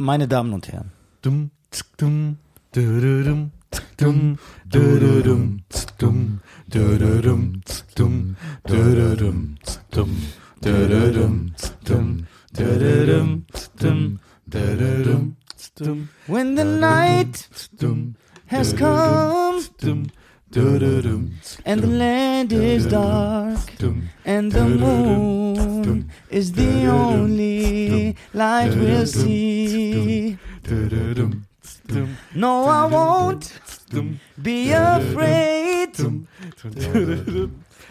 Meine Damen und Herren. Dum, tsk, dum, dum, dum, dum, dum, dum, tsk, dum, dududum, tsk, dum, When the night dum, has come dum, and the land is dark and the moon is the only light we'll see. No, I won't be afraid.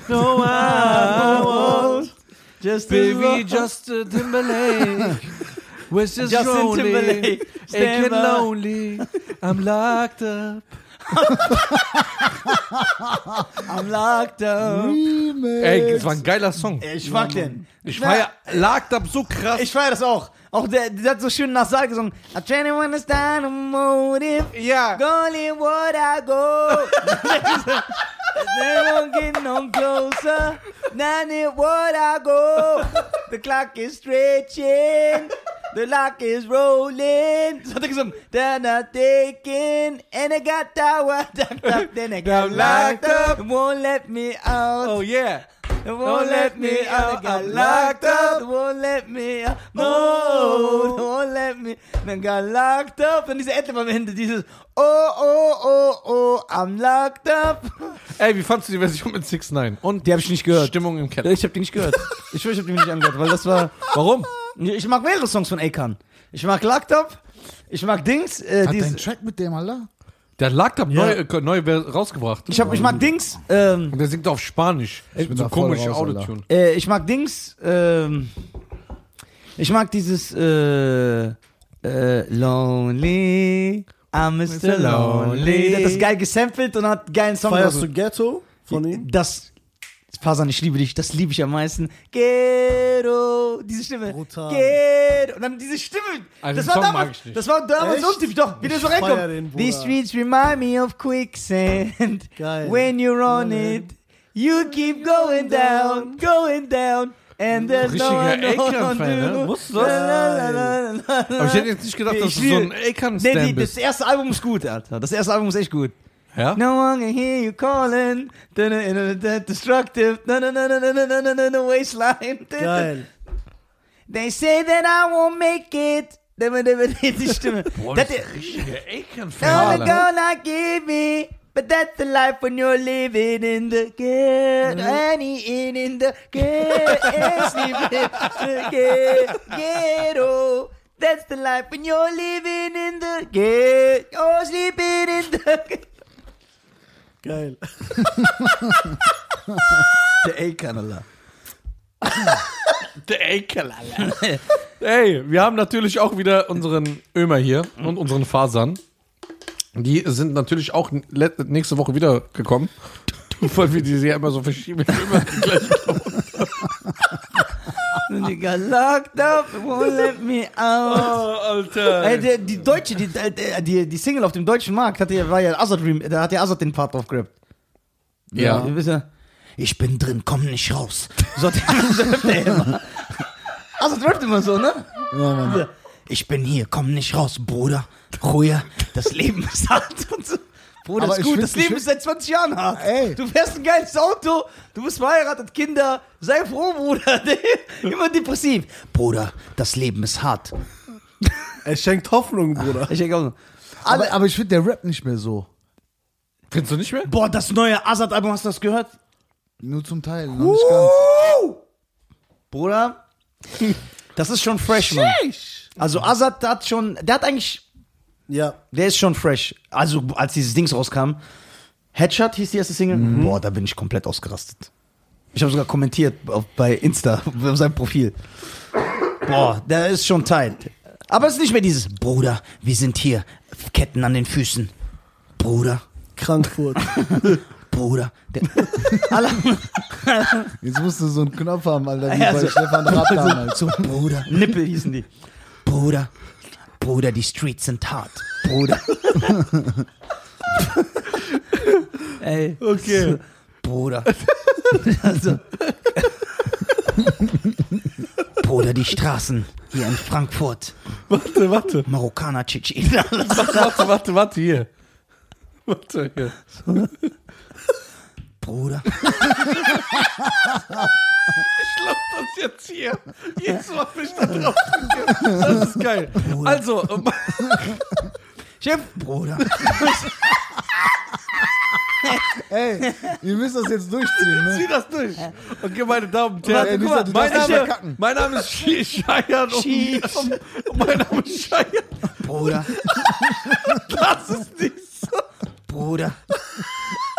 No, I won't. Just Baby long- Justin Timberlake was just Justin lonely, Timberlake, stand aching by. lonely. I'm locked up. I'm locked up. Remix. Ey, das war ein geiler Song. Ich mag den. Ich war ja locked up so krass. Ich feier das auch. Auch der, der hat so schön nach Saal gesungen. I try to understand the motive. ja. Go live what I go. They won't get no closer. It what I go. The clock is stretching. The lock is rolling. So hat er gesungen. They're not taking. And I got tower. Then I got locked up. Won't let me out. Oh yeah. It won't let me out. I got locked up. Won't let me out. No, it won't let me. Then got locked up. Und diese Anthem am Ende, dieses Oh, oh, oh, oh, I'm locked up. Ey, wie fandst du die Version mit 6 9 Und Die habe ich nicht gehört. Stimmung im Keller. Ich habe die nicht gehört. Ich schwöre, ich habe die nicht angehört, weil das war. Warum? Ich mag mehrere Songs von Akon. Ich mag Locked Up. Ich mag Dings. Äh, Hat dieses, dein Track mit dem, Alter? Der hat Locked Up Ja. neu, äh, neu wer- rausgebracht. ich, hab, ich mag Dings. Ähm, Und der singt auf Spanisch. bin so da voll komische raus, Alter. Autotune. äh, ich mag Dings. Ähm, ich mag dieses. Äh, äh, lonely. I'm Mr. Lonely. Der hat das geil gesampelt und hat einen geilen Song Feierst du. Ghetto von ihm? Das. Fasan, ich liebe dich, das liebe ich am meisten. Ghetto, diese Stimme. Brutal. Ghetto. Und dann diese Stimme. Also das war damals, mag ich nicht. Das war damals Echt? untypisch, doch, wie der so reinkommt. den. These streets remind me of quicksand. Geil. When you're on it, you keep going down, going down. And there's no Richtiger Akon-Fan, ne? do. Wusstest du das? Aber ich hätte jetzt nicht gedacht, dass Ich du so ein Akon-Stan Nee, die, das bist. erste Album ist gut, Alter. Das erste Album ist echt gut. Yeah. No one can hear you calling. Destructive. Waistline. Geil. They say that I won't make it. Boah, das ist richtige Ekenfahne. gonna give me. But that's the life when you're living in the good and eating in the good and sleeping in the ghetto. That's the life when you're living in the good or sleeping in the Geil. Der A-Kanal. Der Alter. Ey, wir haben natürlich auch wieder unseren Ömer hier und unseren Fasern. Die sind natürlich auch nächste Woche wieder gekommen. Weil wir die ja immer so verschieben. Immer gleich And you got locked up, won't let me out. oh, Alter. Ey, der, die deutsche, die, die, die, die Single auf dem deutschen Markt hatte ja, war ja Azad da hat ja Azad den Part drauf gerappt. Ja. Wisst ja, ich bin drin, komm nicht raus. So, so rappt er immer. Azad rappt immer so, ne? Ja, Mann. Ich bin hier, komm nicht raus, Bruder. Ruhe, das Leben ist hart und so. Bruder, Aber ist gut, das Leben ist seit 20 Jahren hart. Ey. Du fährst ein geiles Auto, du bist verheiratet, Kinder, sei froh, Bruder. Immer depressiv. Bruder, das Leben ist hart. Er schenkt Hoffnung, Bruder. Ich denke auch so. Aber, aber ich finde, der rappt nicht mehr so. Findest du nicht mehr? Boah, das neue Azad-Album, hast du das gehört? Nur zum Teil, noch nicht ganz. Bruder, das ist schon fresh, Mann. Also Azad hat schon, der hat eigentlich, Ja. der ist schon fresh. Also als dieses Dings rauskam, Headshot hieß die erste Single. Boah, da bin ich komplett ausgerastet. Ich habe sogar kommentiert auf, bei Insta, auf seinem Profil. Boah, der ist schon tight. Aber es ist nicht mehr dieses, Bruder, wir sind hier, Ketten an den Füßen. Bruder, Frankfurt. Bruder. Der, Jetzt musst du so einen Knopf haben, Alter, wie Ja, bei so- Stefan Raab damals. So, Bruder, Nippel hießen die. Bruder, Bruder, die Streets sind hart. Bruder. Ey. Okay. so, Bruder. Also, Bruder, die Straßen hier in Frankfurt. Warte, warte. Marokkaner Tschetschenen. Warte, warte, warte, warte, hier. Warte, hier. Bruder. Ich lass das jetzt hier. Jetzt mach mich da drauf. Das ist geil. Also, ähm, Chef, Bruder. Ey, ihr müsst das jetzt durchziehen, ne? zieh das durch. Okay, meine Damen und Warte, Herren. guck mal, du mein, darfst nicht Name, verkacken. mein Name ist Sch- Scheiern. Und, und mein Name ist Scheiern. Bruder. Das ist nicht so. Bruder.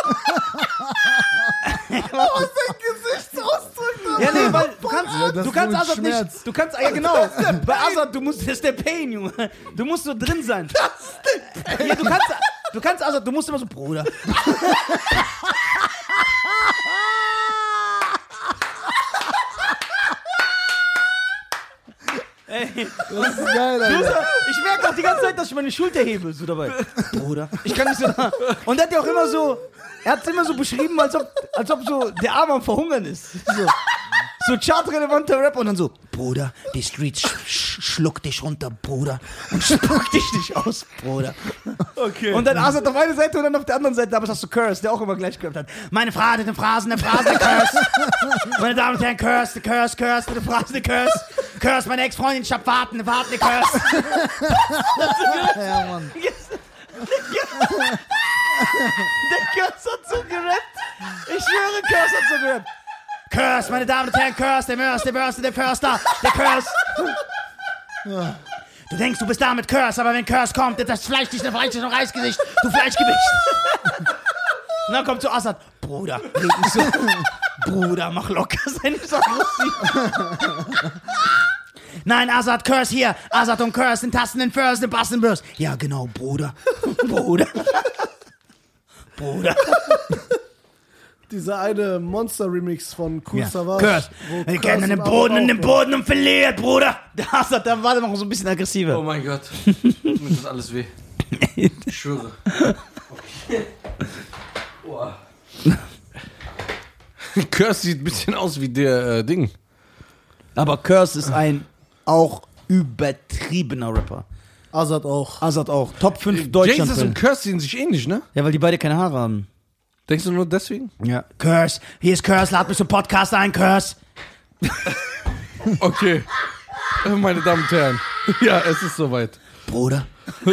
Ja, nee, weil du kannst, Ja, du kannst Azad nicht. Du kannst, ja genau. Bei Azad, du musst, das ist der Pain, Junge. Du musst so drin sein. Das ist der Pain. Ja, du kannst, du kannst Azad, du musst immer so, Bruder. Ey, Das ist geil, Alter. ich merke auch die ganze Zeit, dass ich meine Schulter hebe, so dabei. Bruder. Ich kann nicht so. Und er hat ja auch immer so, er hat es immer so beschrieben, als ob, als ob so der Arm am Verhungern ist. So, so chartrelevanter Rap und dann so, Bruder, die Streets sch sch schluckt dich runter, Bruder. Und spuckt dich nicht aus, Bruder. Okay. Und dann Asad auf eine Seite und dann auf der anderen Seite, aber das hast du Curse, der auch immer gleich gerappt hat. Meine Phrase, die Phrasen, der Phrasen, der Curse. Meine Damen und Herren, Curse, der Curse, Curse, der Phrase, der Curse. Curse, meine Ex-Freundin, ich hab warten, warten, der Curse. Ja, Mann. Der Curse hat so gerappt. Ich schwöre, Curse hat so gerappt. Curse, meine Damen und Herren, Curse, der Mörs, der Börse, der Förster, der Curse. Du denkst, du bist da mit Curse, aber wenn Curse kommt, ist das Fleisch nicht ein Fleisch, ein Reisgesicht, du Fleischgewicht. Und dann kommt zu Assad, Bruder, red nicht so. Bruder, mach locker, sei nicht so aggressiv. Nein, Assad, Curse hier. Assad und Curse, den Tasten, den First, den Bass, den Burst. Ja, genau, Bruder. Bruder. Bruder. Dieser eine Monster-Remix von Cool Ja. Savage. Curse. Wir kennen den Boden in den. Boden und verliert, Bruder. Der Assad, der war noch so ein bisschen aggressiver. Oh mein Gott. Mir tut alles weh. Ich schwöre. Okay. Boah. Curse sieht ein bisschen aus wie der äh, Ding. Aber Curse ist ein auch übertriebener Rapper. Azad auch. Assad auch. Top 5 Jesus Deutschland. und Curse sehen sich ähnlich, ne? Ja, weil die beide keine Haare haben. Denkst du nur deswegen? Ja. Curse, hier ist Curse, lad mich zum Podcast ein, Curse. Okay. Äh, Meine Damen und Herren. Ja, es ist soweit. Bruder,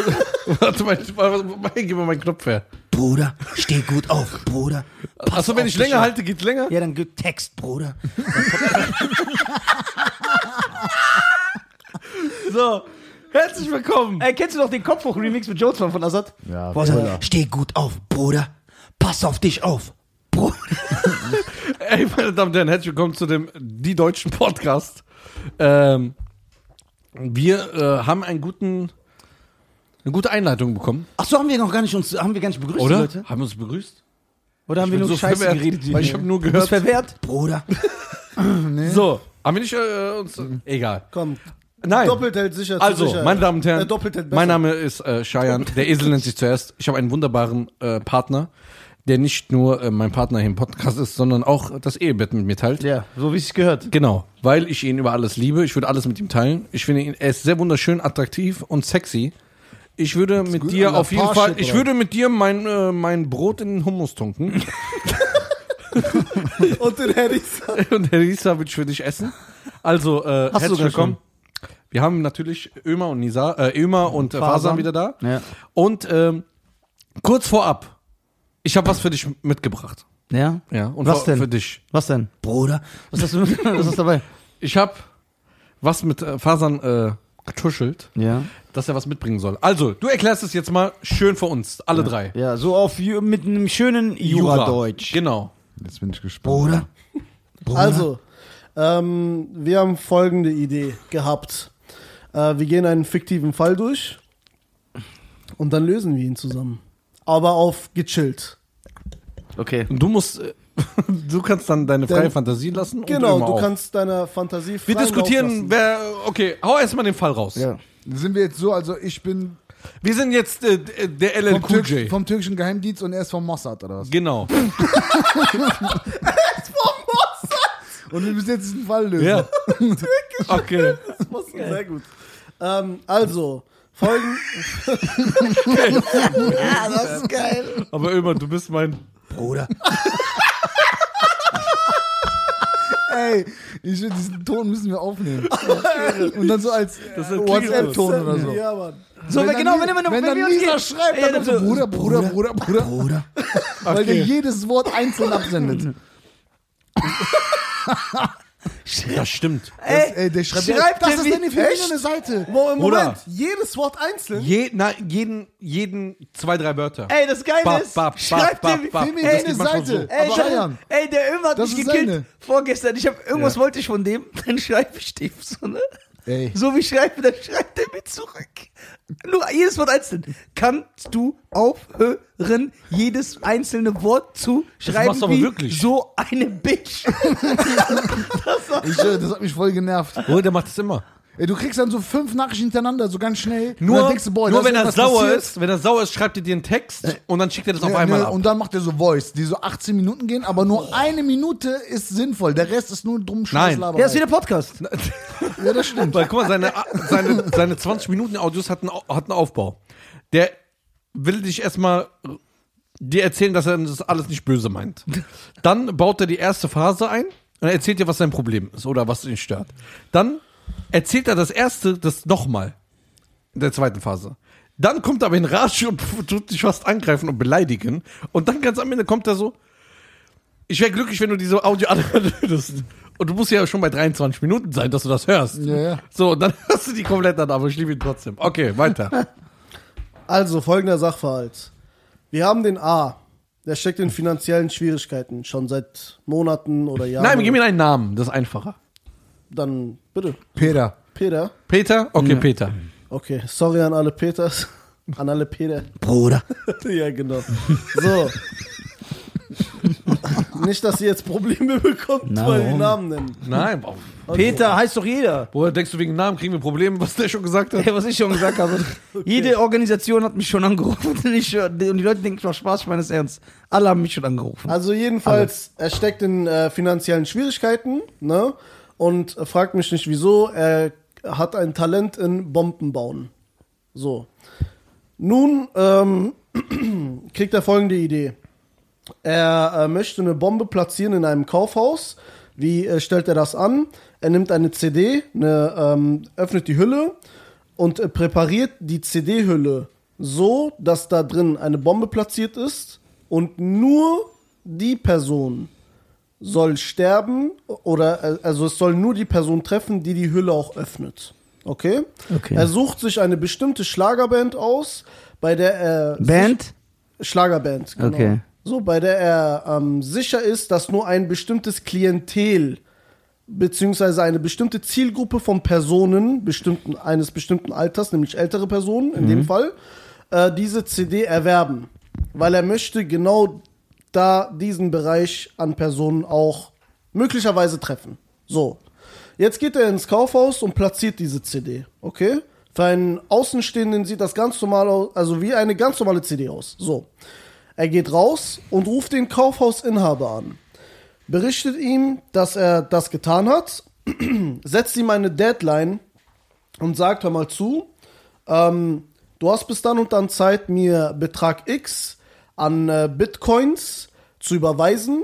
Warte mal, ich- warte mal, gib mir meinen Knopf her. Bruder, steh gut auf, Bruder. Pass Achso, wenn ich länger halte, geht's länger? Ja, dann gibt Text, Bruder. So. Herzlich willkommen. Ey, kennst du noch den Kopfhoch-Remix mit Jones von Assad? Ja, er sagt, steh gut auf, Bruder. Pass auf dich auf, Bruder. Ey, meine Damen und Herren, herzlich willkommen zu dem Die Deutschen Podcast. Ähm, wir äh, haben einen guten, eine gute Einleitung bekommen, Ach so, haben wir noch gar nicht uns, haben wir gar nicht begrüßt, die oder? Leute? Haben wir uns begrüßt? Oder haben wir nur so Scheiße verwehrt, geredet? weil ich hab nur Du gehört- bist verwehrt? Bruder. So, haben wir nicht äh, uns. Egal. Komm. Nein. Doppelt hält sicher. zu Also, sicher. meine Damen und Herren, Äh, mein Name ist äh, Shayan. Der Esel nennt sich zuerst. Ich habe einen wunderbaren äh, Partner, der nicht nur äh, mein Partner hier im Podcast ist, sondern auch das Ehebett mit mir teilt. Ja, so wie es gehört. Genau, weil ich ihn über alles liebe. Ich würde alles mit ihm teilen. Ich finde ihn, er ist sehr wunderschön, attraktiv und sexy. Ich würde mit gut dir auf jeden Fall, ich würde mit dir mein, äh, mein Brot in den Hummus tunken. Und den Harrys. und der Lisa würde ich für dich essen. Also, äh, Hast du herzlich willkommen. Wir haben natürlich Ömer und Nisa, äh, Ömer und äh, Fasan Fasan. wieder da. Ja. Und ähm, kurz vorab, ich habe was für dich mitgebracht. Ja? Ja, und Was für, denn? für dich. Was denn? Bruder. Was hast du was ist dabei? Ich habe was mit äh, Fasan äh, getuschelt, Ja. dass er was mitbringen soll. Also, du erklärst es jetzt mal schön für uns, alle drei. Ja, so auf mit einem schönen Jura-Deutsch. Genau. Jetzt bin ich gespannt. Bruder. Bruder. Also, ähm, wir haben folgende Idee gehabt. Äh, wir gehen einen fiktiven Fall durch und dann lösen wir ihn zusammen. Aber auf gechillt. Okay. Und du musst, äh, du kannst dann deine freie Denn- Fantasie lassen. und Genau, du auch. kannst deiner Fantasie Wir freien Lauf diskutieren, lassen. wer, okay, hau erstmal den Fall raus. Ja. Sind wir jetzt so, also ich bin Wir sind jetzt äh, der LL vom, Türk, vom türkischen Geheimdienst und er ist vom Mossad oder was? Genau. Und wir müssen jetzt diesen Fall lösen. Ja. okay. Das machst du sehr gut. Ähm, also, folgen. ja, das ist geil. Aber immer, du bist mein Bruder. Ey, ich diesen Ton müssen wir aufnehmen. Und dann so als WhatsApp-Ton oder so. Ja, Mann. So, wenn wenn genau, dann, wenn, wenn, wenn, dann Lisa schreibt, dann kommt so Bruder, Bruder, Bruder, Bruder. Bruder. Weil der jedes Wort einzeln absendet. Ja, stimmt. Ey, Ey, der schreibt, schreibt das ist eine feminine Seite. Moment, jedes Wort einzeln. Je, na, jeden, jeden zwei, drei Wörter. ey, das Geile Bap, ist, bap, schreibt bap, der. Feminine Das Seite. so. Ey, Bayern. ey, der Ömer hat Das mich ist gekillt seine. vorgestern. Ich hab, irgendwas Ja. wollte ich von dem, dann schreibe ich dem so, ne? Ey. So wie ich schreibe, dann schreibt er mir zurück. Nur jedes Wort einzeln. Kannst du aufhören, jedes einzelne Wort zu schreiben machst du aber wie wirklich. so eine Bitch? Ich, äh, das hat mich voll genervt. Bruder, der macht das immer. Ey, du kriegst dann so fünf Nachrichten hintereinander, so ganz schnell. Nur, du, boah, nur wenn er sauer passiert. ist, wenn er sauer ist, schreibt er dir einen Text und dann schickt er das auf Ja, einmal ne, ab. Und dann macht er so Voice, die so 18 Minuten gehen, aber nur eine Minute ist sinnvoll. Der Rest ist nur drum Scheißlaberei. Ja, ist wie der Podcast. Ja, das stimmt. Weil, guck mal, seine, seine, seine 20 Minuten Audios hat einen, Au- hat einen Aufbau. Der will dich erstmal dir erzählen, dass er das alles nicht böse meint. Dann baut er die erste Phase ein und erzählt dir, was sein Problem ist oder was ihn stört. Dann erzählt er das erste, das nochmal. In der zweiten Phase. Dann kommt er aber in Rage und tut dich fast angreifen und beleidigen. Und dann ganz am Ende kommt er so, ich wäre glücklich, wenn du diese Audio anhören würdest. Und du musst ja schon bei 23 Minuten sein, dass du das hörst. Ja, ja. So, dann hörst du die komplett an, aber ich liebe ihn trotzdem. Okay, weiter. Also, folgender Sachverhalt. Wir haben den A. Der steckt in finanziellen Schwierigkeiten, schon seit Monaten oder Jahren. Nein, gib mir einen Namen, das ist einfacher. Dann bitte. Peter. Peter. Peter? Okay, Peter. Okay, sorry an alle Peters. An alle Peter. Bruder. ja, genau. So. Nicht, dass ihr jetzt Probleme bekommt, Na, weil die warum? Namen nennen. Nein, boah. Peter heißt doch jeder. Woher denkst du, wegen Namen kriegen wir Probleme, was der schon gesagt hat? Ey, was ich schon gesagt habe. Jede Organisation hat mich schon angerufen und, ich, und die Leute denken, ich mach Spaß, ich meine es ernst. Alle haben mich schon angerufen. Also jedenfalls, er steckt in äh, finanziellen Schwierigkeiten, ne? Und fragt mich nicht wieso. Er hat ein Talent in Bomben bauen. So. Nun ähm, kriegt er folgende Idee. Er äh, möchte eine Bombe platzieren in einem Kaufhaus. Wie äh, stellt er das an? Er nimmt eine CD, eine, ähm, öffnet die Hülle und äh, präpariert die CD-Hülle so, dass da drin eine Bombe platziert ist und nur die Person soll sterben oder äh, also es soll nur die Person treffen, die die Hülle auch öffnet. Okay? Okay. Er sucht sich eine bestimmte Schlagerband aus, bei der er Band? Schlagerband, genau. Okay. So, bei der er ähm, sicher ist, dass nur ein bestimmtes Klientel beziehungsweise eine bestimmte Zielgruppe von Personen bestimmten, eines bestimmten Alters, nämlich ältere Personen in dem Fall, äh, diese CD erwerben. Weil er möchte genau da diesen Bereich an Personen auch möglicherweise treffen. So. Jetzt geht er ins Kaufhaus und platziert diese CD, okay? Für einen Außenstehenden sieht das ganz normal aus, also wie eine ganz normale CD aus. So. Er geht raus und ruft den Kaufhausinhaber an. Berichtet ihm, dass er das getan hat, setzt ihm eine Deadline und sagt, hör mal zu, ähm, du hast bis dann und dann Zeit, mir Betrag X an äh, Bitcoins zu überweisen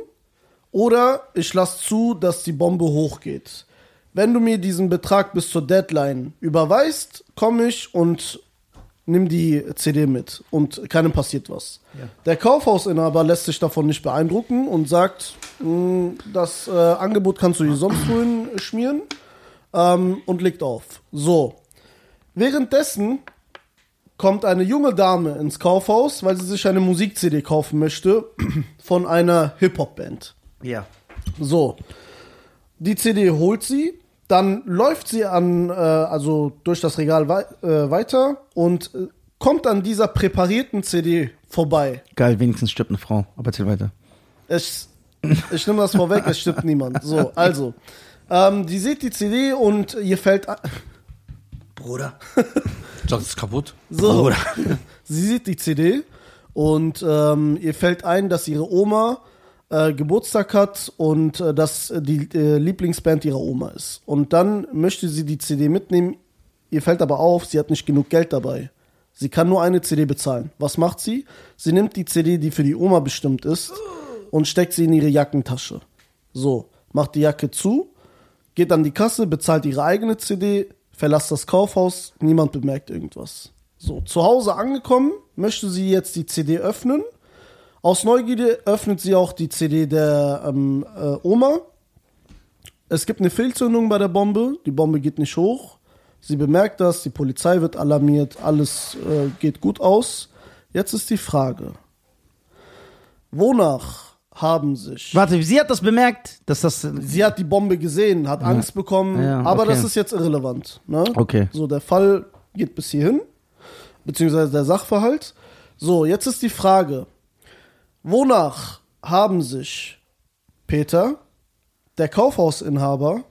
oder ich lasse zu, dass die Bombe hochgeht. Wenn du mir diesen Betrag bis zur Deadline überweist, komme ich und nimm die CD mit und keinem passiert was. Der Kaufhausinhaber lässt sich davon nicht beeindrucken und sagt, "Mm, das äh, Angebot kannst du dir sonst wohin schmieren ähm, und legt auf. So. Währenddessen kommt eine junge Dame ins Kaufhaus, weil sie sich eine Musik-CD kaufen möchte von einer Hip-Hop-Band. Ja. So. Die CD holt sie, dann läuft sie an, äh, also durch das Regal wei äh, weiter und äh, kommt an dieser präparierten CD vorbei. Geil, wenigstens stirbt eine Frau. Aber erzähl weiter. Es, ich nehme das vorweg, es stimmt niemand. So, also. Ähm, die sieht die CD und ihr fällt. Bruder. Das ist kaputt. So. Sie sieht die CD und ähm, ihr fällt ein, dass ihre Oma äh, Geburtstag hat und äh, das äh, die äh, Lieblingsband ihrer Oma ist. Und dann möchte sie die CD mitnehmen. Ihr fällt aber auf, sie hat nicht genug Geld dabei. Sie kann nur eine CD bezahlen. Was macht sie? Sie nimmt die CD, die für die Oma bestimmt ist, und steckt sie in ihre Jackentasche. So, macht die Jacke zu, geht an die Kasse, bezahlt ihre eigene CD, verlässt das Kaufhaus, niemand bemerkt irgendwas. So, zu Hause angekommen, möchte sie jetzt die CD öffnen. Aus Neugierde öffnet sie auch die CD der ähm, äh, Oma. Es gibt eine Fehlzündung bei der Bombe, die Bombe geht nicht hoch. Sie bemerkt das, die Polizei wird alarmiert, alles äh, geht gut aus. Jetzt ist die Frage, wonach haben sich Warte, sie hat das bemerkt, dass das. Sie hat die Bombe gesehen, hat Angst bekommen, Ja, aber okay. das ist jetzt irrelevant. Ne? Okay. So, der Fall geht bis hierhin, beziehungsweise der Sachverhalt. So, jetzt ist die Frage, wonach haben sich Peter, der Kaufhausinhaber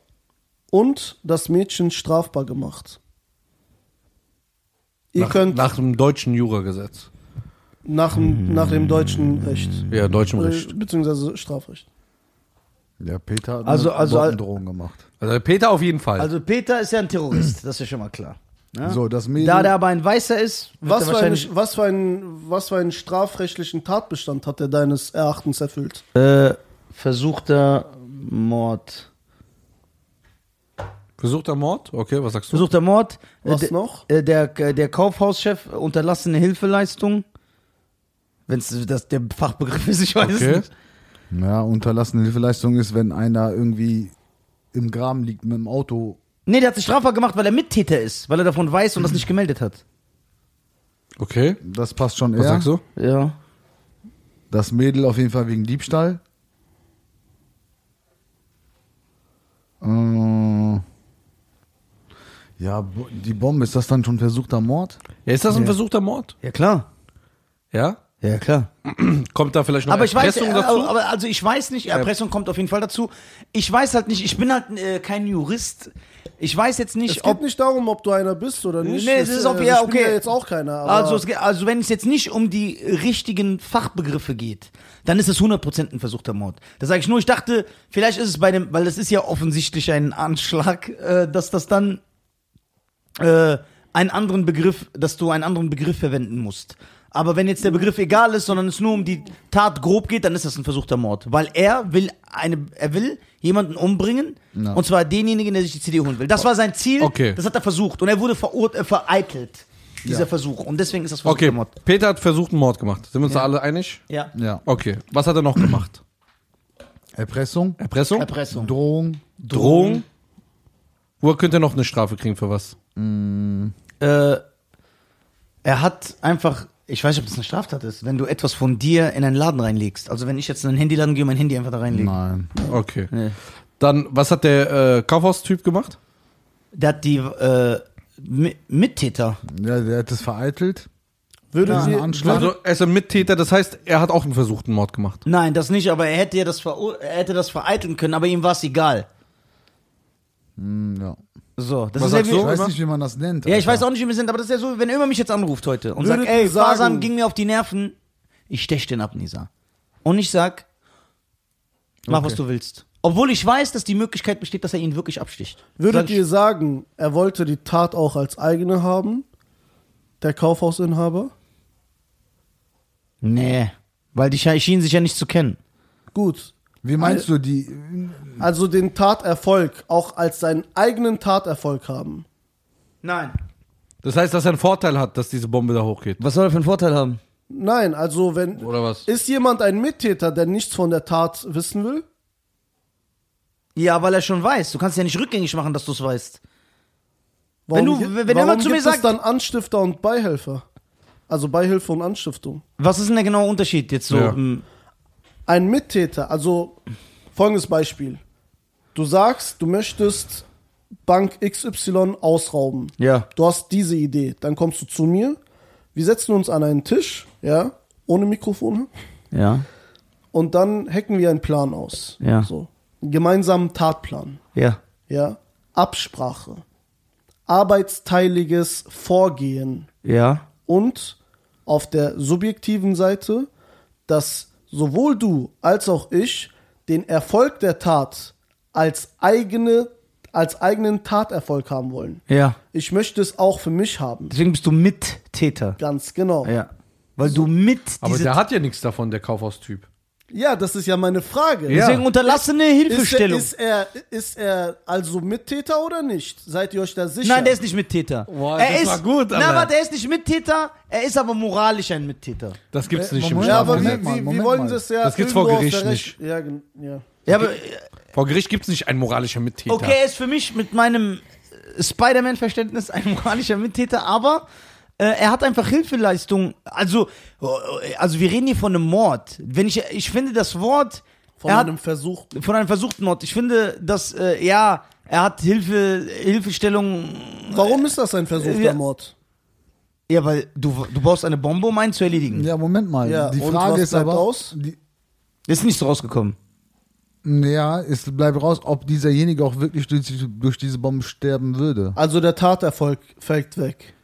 und das Mädchen strafbar gemacht? Ihr Nach, könnt nach dem deutschen Juragesetz. Nach, dem- nach dem deutschen Recht, Ja, deutschem äh, Recht. beziehungsweise Strafrecht. Ja, Peter hat Also- eine also- Bombendrohung gemacht. Also Peter auf jeden Fall. Also Peter ist ja ein Terrorist, das ist ja schon mal klar. Ja? So, das Mädel. Da der aber ein Weißer ist, Was für, wahrscheinlich. was, für ein, was für einen strafrechtlichen Tatbestand hat er deines Erachtens erfüllt? Äh, versuchter Mord. Versuchter Mord? Okay, was sagst du? Versuchter Mord. Äh, Was der- noch? Äh, der, äh, der Kaufhauschef unterlassene Hilfeleistung. Wenn es das der Fachbegriff ist, ich weiß Okay. es nicht. Ja, unterlassene Hilfeleistung ist, wenn einer irgendwie im Graben liegt mit dem Auto. Nee, der hat sich strafbar gemacht, weil er Mittäter ist, weil er davon weiß und das nicht gemeldet hat. Okay, Das passt schon was eher. sagst du? Ja. Das Mädel auf jeden Fall wegen Diebstahl. Äh, ja, die Bombe, ist das dann schon versuchter Mord? Ja, ist das ein versuchter Mord? Ja, klar. Ja? Ja, klar. Kommt da vielleicht noch Aber ich weiß, Erpressung äh, dazu? aber also ich weiß nicht, Erpressung kommt auf jeden Fall dazu. Ich weiß halt nicht, ich bin halt äh, kein Jurist. Ich weiß jetzt Es nicht, geht ob nicht darum, ob du einer bist oder nicht. Nee, es Das, ist auf- äh, ja, ich bin okay. ja jetzt auch keiner. Aber Also, es, geht- also wenn es jetzt nicht um die richtigen Fachbegriffe geht, dann ist es 100% ein versuchter Mord. Das sage ich nur, ich dachte, vielleicht ist es bei dem, weil es ist ja offensichtlich ein Anschlag, äh, dass das dann äh, einen anderen Begriff, dass du einen anderen Begriff verwenden musst. Aber wenn jetzt der Begriff egal ist, sondern es nur um die Tat grob geht, dann ist das ein versuchter Mord. Weil er will eine, er will jemanden umbringen, Ja. und zwar denjenigen, der sich die CD holen will. Das war sein Ziel, Okay. das hat er versucht. Und er wurde äh, vereitelt, dieser Ja. Versuch. Und deswegen ist das versuchter Okay, Mord. Peter hat versucht, einen Mord gemacht. Sind wir uns da alle einig? Ja. Ja. Okay, was hat er noch gemacht? Erpressung, Erpressung? Erpressung. Drohung, Drohung? Wo könnte er noch eine Strafe kriegen für was? Äh, er hat einfach, ich weiß nicht, ob das eine Straftat ist, wenn du etwas von dir in einen Laden reinlegst. Also wenn ich jetzt in einen Handyladen gehe und mein Handy einfach da reinlege. nein. Okay. Nee. Dann, was hat der äh, Kaufhaustyp gemacht? Der hat die äh, Mi- Mittäter. Ja, der hat es vereitelt. würde Ja, sie, Anschlag. Also, er ist ein Mittäter, das heißt, er hat auch einen versuchten Mord gemacht. Nein, das nicht, aber er hätte ja das, verur- er hätte das vereiteln können, aber ihm war es egal. Hm, ja. So, das Was ist ja sagst wie, Ich weiß nicht, wie man das nennt. Ja, ich Alter. weiß auch nicht, wie wir sind, aber das ist ja so, wenn er immer mich jetzt anruft heute und Würdet sagt, ey, sagen- Fasam ging mir auf die Nerven, ich stech den ab, Nisa. Und ich sag, mach Okay. was du willst. Obwohl ich weiß, dass die Möglichkeit besteht, dass er ihn wirklich absticht. würdet Sag ich- ihr sagen, er wollte die Tat auch als eigene haben? Der Kaufhausinhaber? Nee, weil die sche- schienen sich ja nicht zu kennen. Gut. Wie meinst du die? Also den Taterfolg auch als seinen eigenen Taterfolg haben. Nein. Das heißt, dass er einen Vorteil hat, dass diese Bombe da hochgeht. Was soll er für einen Vorteil haben? Nein, also wenn. Oder was? Ist jemand ein Mittäter, der nichts von der Tat wissen will? Ja, weil er schon weiß. Du kannst ja nicht rückgängig machen, dass du es weißt. Warum, Wenn du- wenn warum jemand zu mir gibt sagt- es dann Anstifter und Beihelfer? Also Beihilfe und Anstiftung. Was ist denn der genaue Unterschied jetzt so? Ja. Ein Mittäter, also folgendes Beispiel. Du sagst, du möchtest Bank XY ausrauben. Ja. Du hast diese Idee. Dann kommst du zu mir. Wir setzen uns an einen Tisch, ja, ohne Mikrofon. Ja. Und dann hacken wir einen Plan aus. Ja. So. Einen gemeinsamen Tatplan. Ja. Ja. Absprache. Arbeitsteiliges Vorgehen. Ja. Und auf der subjektiven Seite das sowohl du als auch ich den Erfolg der Tat als eigene als eigenen Taterfolg haben wollen. Ja. Ich möchte es auch für mich haben. Deswegen bist du Mittäter. Ganz genau. Ja. Weil du mit Aber der hat ja nichts davon, der Kaufhaustyp. Das ist ja meine Frage. Ja. Deswegen unterlassene Ist er, Hilfestellung. ist, er, ist er also Mittäter oder nicht? Seid ihr euch da sicher? Nein, der ist nicht Mittäter. Boah, er das ist, war gut, Na, Alter. warte, er ist nicht Mittäter, er ist aber moralisch ein Mittäter. Das gibt's Äh, nicht im Moment, Ja, Strafrecht. aber wie, wie, wie wollen mal. sie es ja Das gibt's vor Gericht nicht. Ja, ja. Ja, aber Vor Gericht gibt's nicht einen moralischen Mittäter. okay, er ist für mich mit meinem äh, Spider-Man-Verständnis ein moralischer Mittäter, aber äh, er hat einfach Hilfeleistung. Also, äh, also wir reden hier von einem Mord. Wenn ich, ich finde das Wort Von er hat, einem Versuch. von einem versuchten Mord. Ich finde, dass äh, ja, er hat Hilfe, Hilfestellung. Warum ist das ein versuchter Ja. Mord? Ja, weil du, du baust eine Bombe, um einen zu erledigen. Ja, Moment mal. Ja, die und Frage was ist aber, aus? Die, Ist nicht so rausgekommen. ja, es bleibt raus, ob dieserjenige auch wirklich durch, durch diese Bombe sterben würde. Also der Taterfolg fällt weg.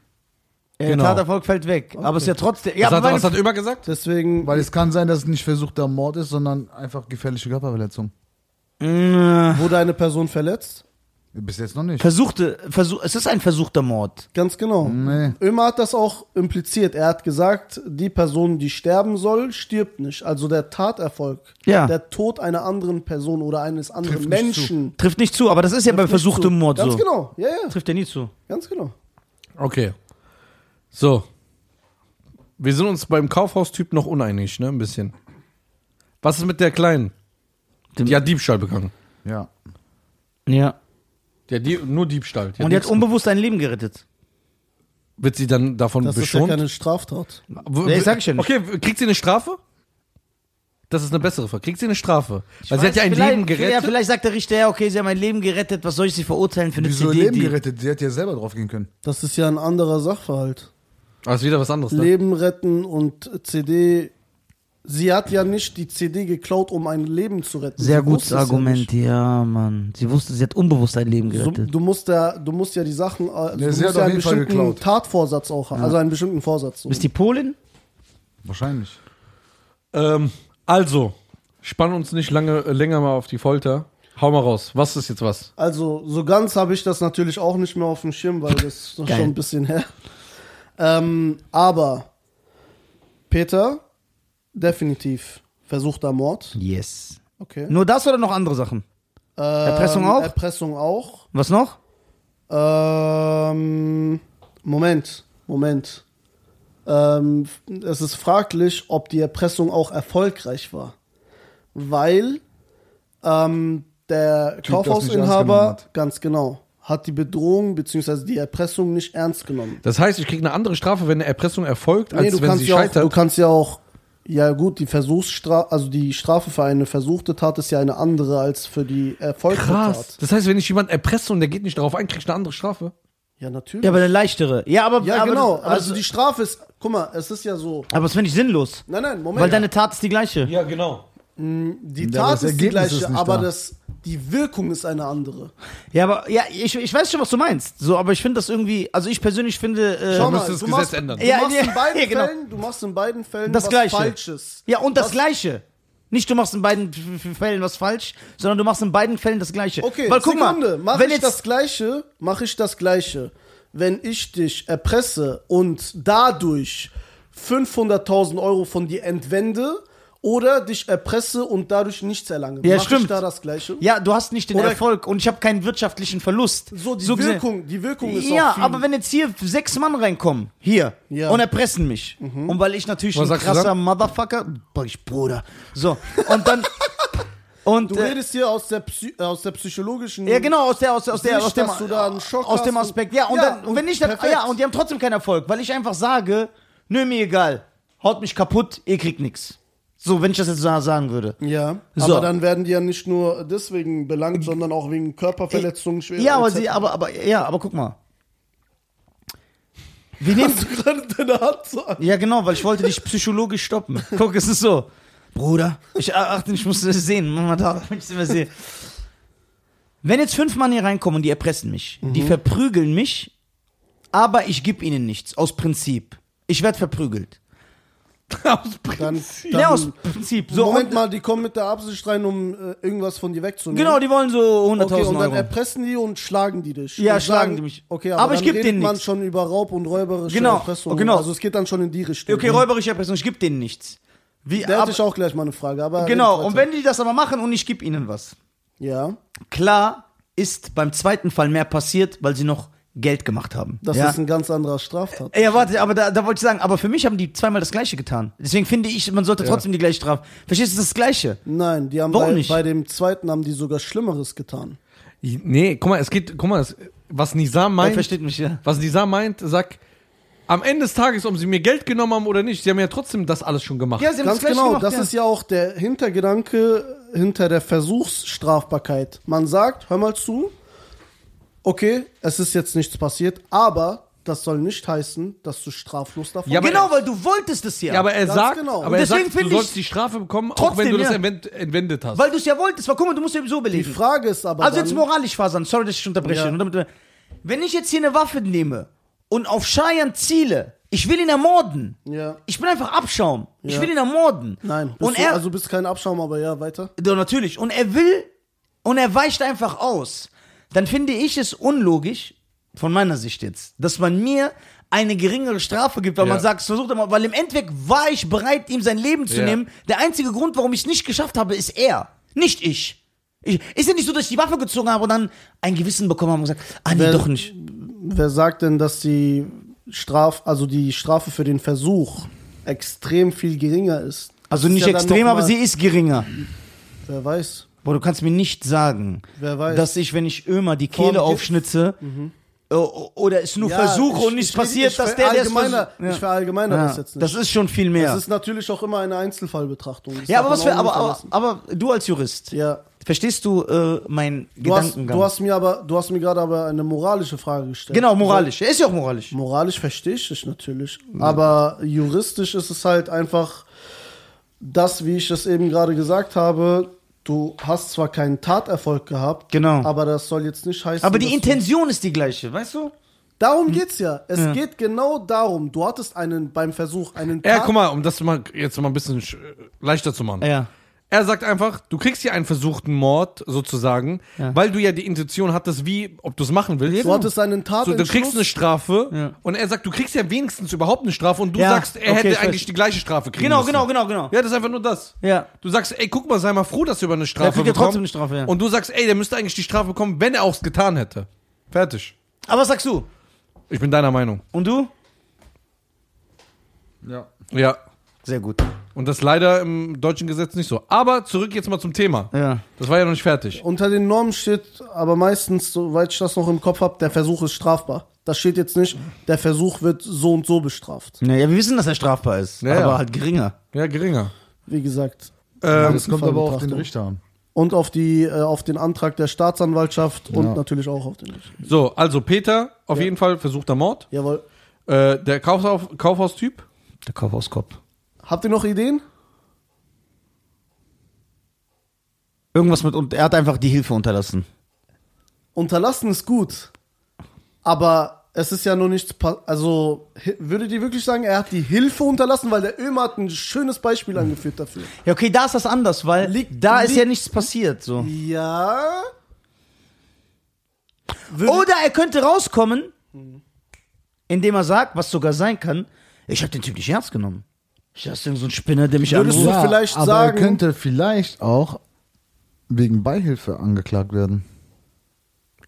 Der Genau. Taterfolg fällt weg. Aber es ist ja trotzdem. Ja, was, hat, was hat er immer gesagt? Deswegen, Weil es kann sein, dass es nicht versuchter Mord ist, sondern einfach gefährliche Körperverletzung. meine, wurde eine Person verletzt? Bis jetzt noch nicht. versuchte, versuch, es ist ein versuchter Mord. Ganz genau. Nee. Ömer hat das auch impliziert. Er hat gesagt, die Person, die sterben soll, stirbt nicht. Also der Taterfolg, Ja. der Tod einer anderen Person oder eines anderen Trifft nicht Menschen. Trifft nicht zu, aber das ist ja bei trifft nicht versuchtem zu. Mord Ganz so. genau. Ja, ja. Trifft ja nie zu. Ganz genau. Okay. So. Wir sind uns beim Kaufhaustyp noch uneinig, ne? Ein bisschen. Was ist mit der Kleinen? Dem- Die hat Diebstahl begangen. Ja. Ja. Die hat die, nur Diebstahl. Und die hat nichts- unbewusst ein Leben gerettet. Wird sie dann davon Das ist ja beschont? keine Straftat. W- Nee, sag ich ja nicht. Okay, kriegt sie eine Strafe? Das ist eine bessere Frage. Kriegt sie eine Strafe? Weil sie hat ja ein vielleicht, Leben gerettet. Ja, vielleicht sagt der Richter, ja, okay, sie haben ein Leben gerettet, was soll ich sie verurteilen für eine Wieso CD? Leben die- gerettet? Sie hätte ja selber drauf gehen können. Das ist ja ein anderer Sachverhalt. Aber ist wieder was anderes, ne? Leben retten und CD. Sie hat ja nicht die CD geklaut, um ein Leben zu retten. Sehr Sie gutes ja Argument, nicht. ja, Mann. Sie wusste, sie hat unbewusst ein Leben So, gerettet. du musst ja, du musst ja die Sachen, du Ja, sie musst hat ja einen bestimmten geklaut. Tatvorsatz auch haben, also einen bestimmten Vorsatz. Bist die Polin? Wahrscheinlich. Ähm, also, spannen uns nicht lange, äh, länger mal auf die Folter. Hau mal raus. Was ist jetzt was? Also so ganz habe ich das natürlich auch nicht mehr auf dem Schirm, weil das ist Geil. schon ein bisschen her. Ähm, aber Peter, definitiv versuchter Mord. Yes. Okay. Nur das oder noch andere Sachen? Erpressung Ähm, auch? Erpressung auch. Was noch? Ähm, Moment, Moment. Ähm, es ist fraglich, ob die Erpressung auch erfolgreich war. Weil ähm, der Typ Kaufhausinhaber, ganz genau, hat die Bedrohung bzw. die Erpressung nicht ernst genommen. Das heißt, ich kriege eine andere Strafe, wenn eine Erpressung erfolgt, als Nee, du wenn kannst, sie ja auch, scheitert. du kannst ja auch, ja gut, die Versuchsstrafe, also die Strafe für eine versuchte Tat ist ja eine andere als für die erfolgte Krass. Tat. Das heißt, wenn ich jemanden erpresse und der geht nicht darauf ein, krieg ich eine andere Strafe? Ja, natürlich. Ja, aber eine leichtere. Ja, aber, Ja, aber genau. Das, Also, also, die Strafe ist, guck mal, es ist ja so. aber das finde ich sinnlos. Nein, nein, Moment. Weil deine Tat ist die gleiche. Ja, genau. Die Ja, aber Tat das ist die gleiche, ist aber da. das, die Wirkung ist eine andere. Ja, aber ja, ich, ich weiß schon, was du meinst. So, aber ich finde das irgendwie, also ich persönlich finde. Äh, Schau mal, müsste das du Gesetz machst, ändern. Du Ja, machst ja, in beiden ja, genau. Fällen, du machst in beiden Fällen Das was Gleiche. Falsches. Ja, und das Was- Gleiche. Nicht du machst in beiden Fällen was falsch, sondern du machst in beiden Fällen das Gleiche. Okay, Weil guck Sekunde, mal, mach wenn ich jetzt das Gleiche, mache ich das Gleiche. Wenn ich dich erpresse und dadurch 500.000 Euro von dir entwende oder dich erpresse und dadurch nichts erlange, Ja, mach ich stimmt. da das Gleiche? ja, du hast nicht den Oder- Erfolg und ich habe keinen wirtschaftlichen Verlust. So, die gesehen- Wirkung, die Wirkung ist Ja, auch aber wenn jetzt hier sechs Mann reinkommen, hier, Ja. und erpressen mich, und weil ich natürlich Was ein krasser? Motherfucker, boah, ich Bruder, so, und dann, und, Du äh, redest hier aus der, Psy äh, aus der psychologischen. ja, genau, aus der, aus der, aus der, aus dem, dass du da einen Schock aus dem Aspekt, ja, und Ja, dann, und wenn ich dann, perfekt. ja, und die haben trotzdem keinen Erfolg, weil ich einfach sage, nö, mir egal, haut mich kaputt, ihr kriegt nix. So, wenn ich das jetzt so sagen würde. Ja, So. aber dann werden die ja nicht nur deswegen belangt, sondern auch wegen Körperverletzungen, schwer. Ja, aber sie, aber, aber, ja, aber guck mal. Wir nehmen, Hast du gerade deine Hand so an? Ja, genau, weil ich wollte dich psychologisch stoppen. Guck, es ist so. Bruder, ich achte, ich muss das sehen. Mach mal da, wenn ich immer sehe. Wenn jetzt fünf Mann hier reinkommen und die erpressen mich, die verprügeln mich, aber ich gebe ihnen nichts, aus Prinzip. Ich werde verprügelt. Aus Prinzip. dann Ja, aus Prinzip. So, Moment mal, die kommen mit der Absicht rein, um äh, irgendwas von dir wegzunehmen. Genau, die wollen so 100.000 Okay, und dann Euro. erpressen die und schlagen die dich. Ja, und schlagen die mich. Okay, aber, Aber ich dann geb redet denen man nichts. schon über Raub und räuberische Genau, Erpressung. genau. Also es geht dann schon in die Richtung. Okay, räuberische Erpressung, ich gebe denen nichts. Wie, ab, hätte ich auch gleich mal eine Frage. Aber genau, und wenn die das aber machen und ich gebe ihnen was. Ja, Klar ist beim zweiten Fall mehr passiert, weil sie noch Geld gemacht haben. das ja? ist ein ganz anderer Straftat. Ja, warte, aber da, da wollte ich sagen, aber für mich haben die zweimal das Gleiche getan. Deswegen finde ich, man sollte trotzdem die gleiche Strafe. Verstehst du, das ist das Gleiche. Nein, die haben Warum bei, nicht? bei dem zweiten haben die sogar Schlimmeres getan. Nee, guck mal, es geht, guck mal, es, was Er meint, versteht mich, ja. was Nizam meint, sag, am Ende des Tages, ob sie mir Geld genommen haben oder nicht, sie haben ja trotzdem das alles schon gemacht. Ja, sie haben Ganz das Gleiche genau, gemacht, das ja. ist ja auch der Hintergedanke hinter der Versuchsstrafbarkeit. Man sagt, hör mal zu, okay, es ist jetzt nichts passiert, aber das soll nicht heißen, dass du straflos davon Ja, genau, weil du wolltest es ja. Ja, aber er Ganz sagt, genau. aber er deswegen sagt, du finde ich- sollst die Strafe bekommen, auch Trotzdem, wenn du das ja. entwend, entwendet hast. weil du es ja wolltest. Weil, guck mal, du musst ja so Die belegen. Frage ist aber Also dann, jetzt moralisch fasern, sorry, dass ich unterbreche. Ja. Wenn ich jetzt hier eine Waffe nehme und auf Cheyenne ziele, ich will ihn ermorden. Ja. Ich bin einfach Abschaum. Ich Ja. will ihn ermorden. Nein, bist und du, er, also bist kein Abschaum, aber ja, weiter. Ja, natürlich. Und er will und er weicht einfach aus. Dann finde ich es unlogisch, von meiner Sicht jetzt, dass man mir eine geringere Strafe gibt, weil Ja. man sagt, es versucht mal, weil im Endeffekt war ich bereit, ihm sein Leben zu Ja. nehmen. Der einzige Grund, warum ich es nicht geschafft habe, ist er, nicht ich. ich. Ist ja nicht so, dass ich die Waffe gezogen habe und dann ein Gewissen bekommen habe und gesagt, ah nee, Wer- doch nicht. Wer sagt denn, dass die Straf, also die Strafe für den Versuch extrem viel geringer ist? Also nicht ja extrem, aber sie ist geringer. Wer weiß. Boah, du kannst mir nicht sagen, dass ich, wenn ich Ömer die Kehle aufschnitze, äh, oder es nur Ja, versuche ich- und nichts passiert, ich dass der, der verallgemeiner- versucht- ich verallgemeiner das jetzt nicht. Das ist schon viel mehr. Das ist natürlich auch immer eine Einzelfallbetrachtung. Das ja, aber was für, aber, aber, aber du als Jurist, Ja. verstehst du äh, mein Du hast, Gedankengang? du hast mir aber, du hast mir gerade aber eine moralische Frage gestellt. genau, moralisch. Er ist ja auch moralisch. Moralisch verstehe ich es natürlich. Aber juristisch ist es halt einfach das, wie ich es eben gerade gesagt habe. Du hast zwar keinen Taterfolg gehabt, Genau. aber das soll jetzt nicht heißen. Aber die Intention ist die gleiche, weißt du? Darum geht's ja. Es Ja. geht genau darum. Du hattest einen beim Versuch einen ja, Tat- guck mal, um das mal jetzt mal ein bisschen sch- leichter zu machen. Ja. Er sagt einfach, du kriegst hier einen versuchten Mord sozusagen, Ja. weil du ja die Intention hattest, wie, ob du es machen willst. Du hattest einen So, Tatentschluss. du kriegst eine Strafe Ja. und er sagt, du kriegst ja wenigstens überhaupt eine Strafe und du Ja, sagst, er okay, hätte ich eigentlich weiß. die gleiche Strafe kriegen Genau, müssen. genau, genau, genau. Ja, das ist einfach nur das. Ja. Du sagst, ey, guck mal, sei mal froh, dass du über eine Strafe kriegt ja bekommen. trotzdem eine Strafe, ja. Und du sagst, ey, der müsste eigentlich die Strafe bekommen, wenn er auch es getan hätte. Fertig. Aber was sagst du? Ich bin deiner Meinung. Und du? Ja. Ja. Sehr gut. Und das leider im deutschen Gesetz nicht so. Aber zurück jetzt mal zum Thema. Ja. Das war ja noch nicht fertig. Unter den Normen steht aber meistens, soweit ich das noch im Kopf habe, der Versuch ist strafbar. Das steht jetzt nicht, der Versuch wird so und so bestraft. Naja, wir wissen, dass er strafbar ist, Ja, aber ja. halt geringer. Ja, geringer. Wie gesagt. Ähm, Das kommt aber auf den. Richter an. Und auf, die, äh, auf den Antrag der Staatsanwaltschaft und Ja. natürlich auch auf den Richter. so, also Peter, auf Ja. jeden Fall versuchter Mord. Jawohl. Äh, der Kaufhaus, Kaufhaustyp. Der Kaufhauskopf. Habt ihr noch Ideen? Irgendwas mit, und er hat einfach die Hilfe unterlassen. Unterlassen ist gut. Aber es ist ja nur nichts. Also, würdet ihr wirklich sagen, er hat die Hilfe unterlassen? Weil der Ömer hat ein schönes Beispiel angeführt dafür. Ja, okay, da ist das anders, weil Liegt- da ist liegt- ja nichts passiert, so. Ja. Würde, Oder er könnte rauskommen, indem er sagt, was sogar sein kann, ich habe den Typ nicht ernst genommen. Ich dachte, so ein Spinner, der mich Würdest anruft. du vielleicht aber sagen- er könnte vielleicht auch wegen Beihilfe angeklagt werden.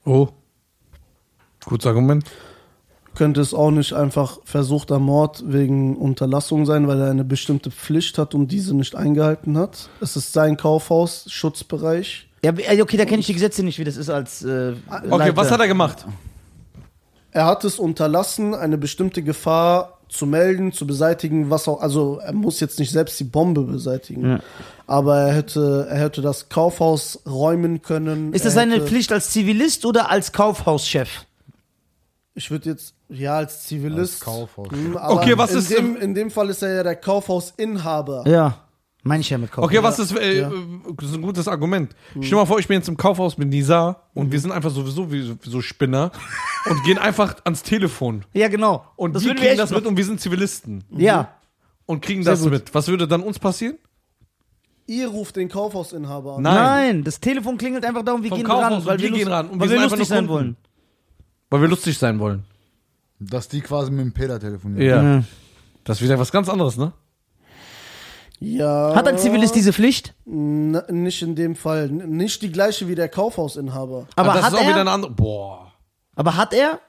Oh. Gutes Argument. könnte es auch nicht einfach versuchter Mord wegen Unterlassung sein, weil er eine bestimmte Pflicht hat und diese nicht eingehalten hat. Es ist sein Kaufhaus, Schutzbereich. Ja, okay, da kenne ich die Gesetze nicht, wie das ist als äh, Okay, was hat er gemacht? Er hat es unterlassen, eine bestimmte Gefahr zu melden, zu beseitigen, was auch, also er muss jetzt nicht selbst die Bombe beseitigen, Ja. aber er hätte, er hätte das Kaufhaus räumen können. Ist das seine Pflicht als Zivilist oder als Kaufhauschef? Ich würde jetzt, ja, als Zivilist. Als Kaufhaus. Hm, aber Okay, was in ist, Dem, in dem Fall ist er ja der Kaufhausinhaber. Ja. Meine ich ja mit Kaufhaus. Okay, was ist, äh, Ja. das ist ein gutes Argument. Stell dir mal vor, ich bin jetzt im Kaufhaus mit Nisa und wir sind einfach sowieso wie, wie so Spinner und gehen einfach ans Telefon. Ja, genau. Und das die würden wir kriegen echt das mit und wir sind Zivilisten. Ja. und kriegen das gut. mit. Was würde dann uns passieren? Ihr ruft den Kaufhausinhaber an. Nein. Nein. das Telefon klingelt einfach da und wir Vom gehen Kaufhaus ran, und weil wir wir, gehen ran und weil wir wir sind einfach lustig nur sein Kunden. wollen. Weil wir lustig sein wollen. Dass die quasi mit dem Peter telefonieren. Ja. Ja. Das ist wieder was ganz anderes, ne? Ja. Hat ein Zivilist diese Pflicht? N nicht in dem Fall. N nicht die gleiche wie der Kaufhausinhaber. Aber das hat ist auch wieder er? eine andere. Boah. Aber hat er?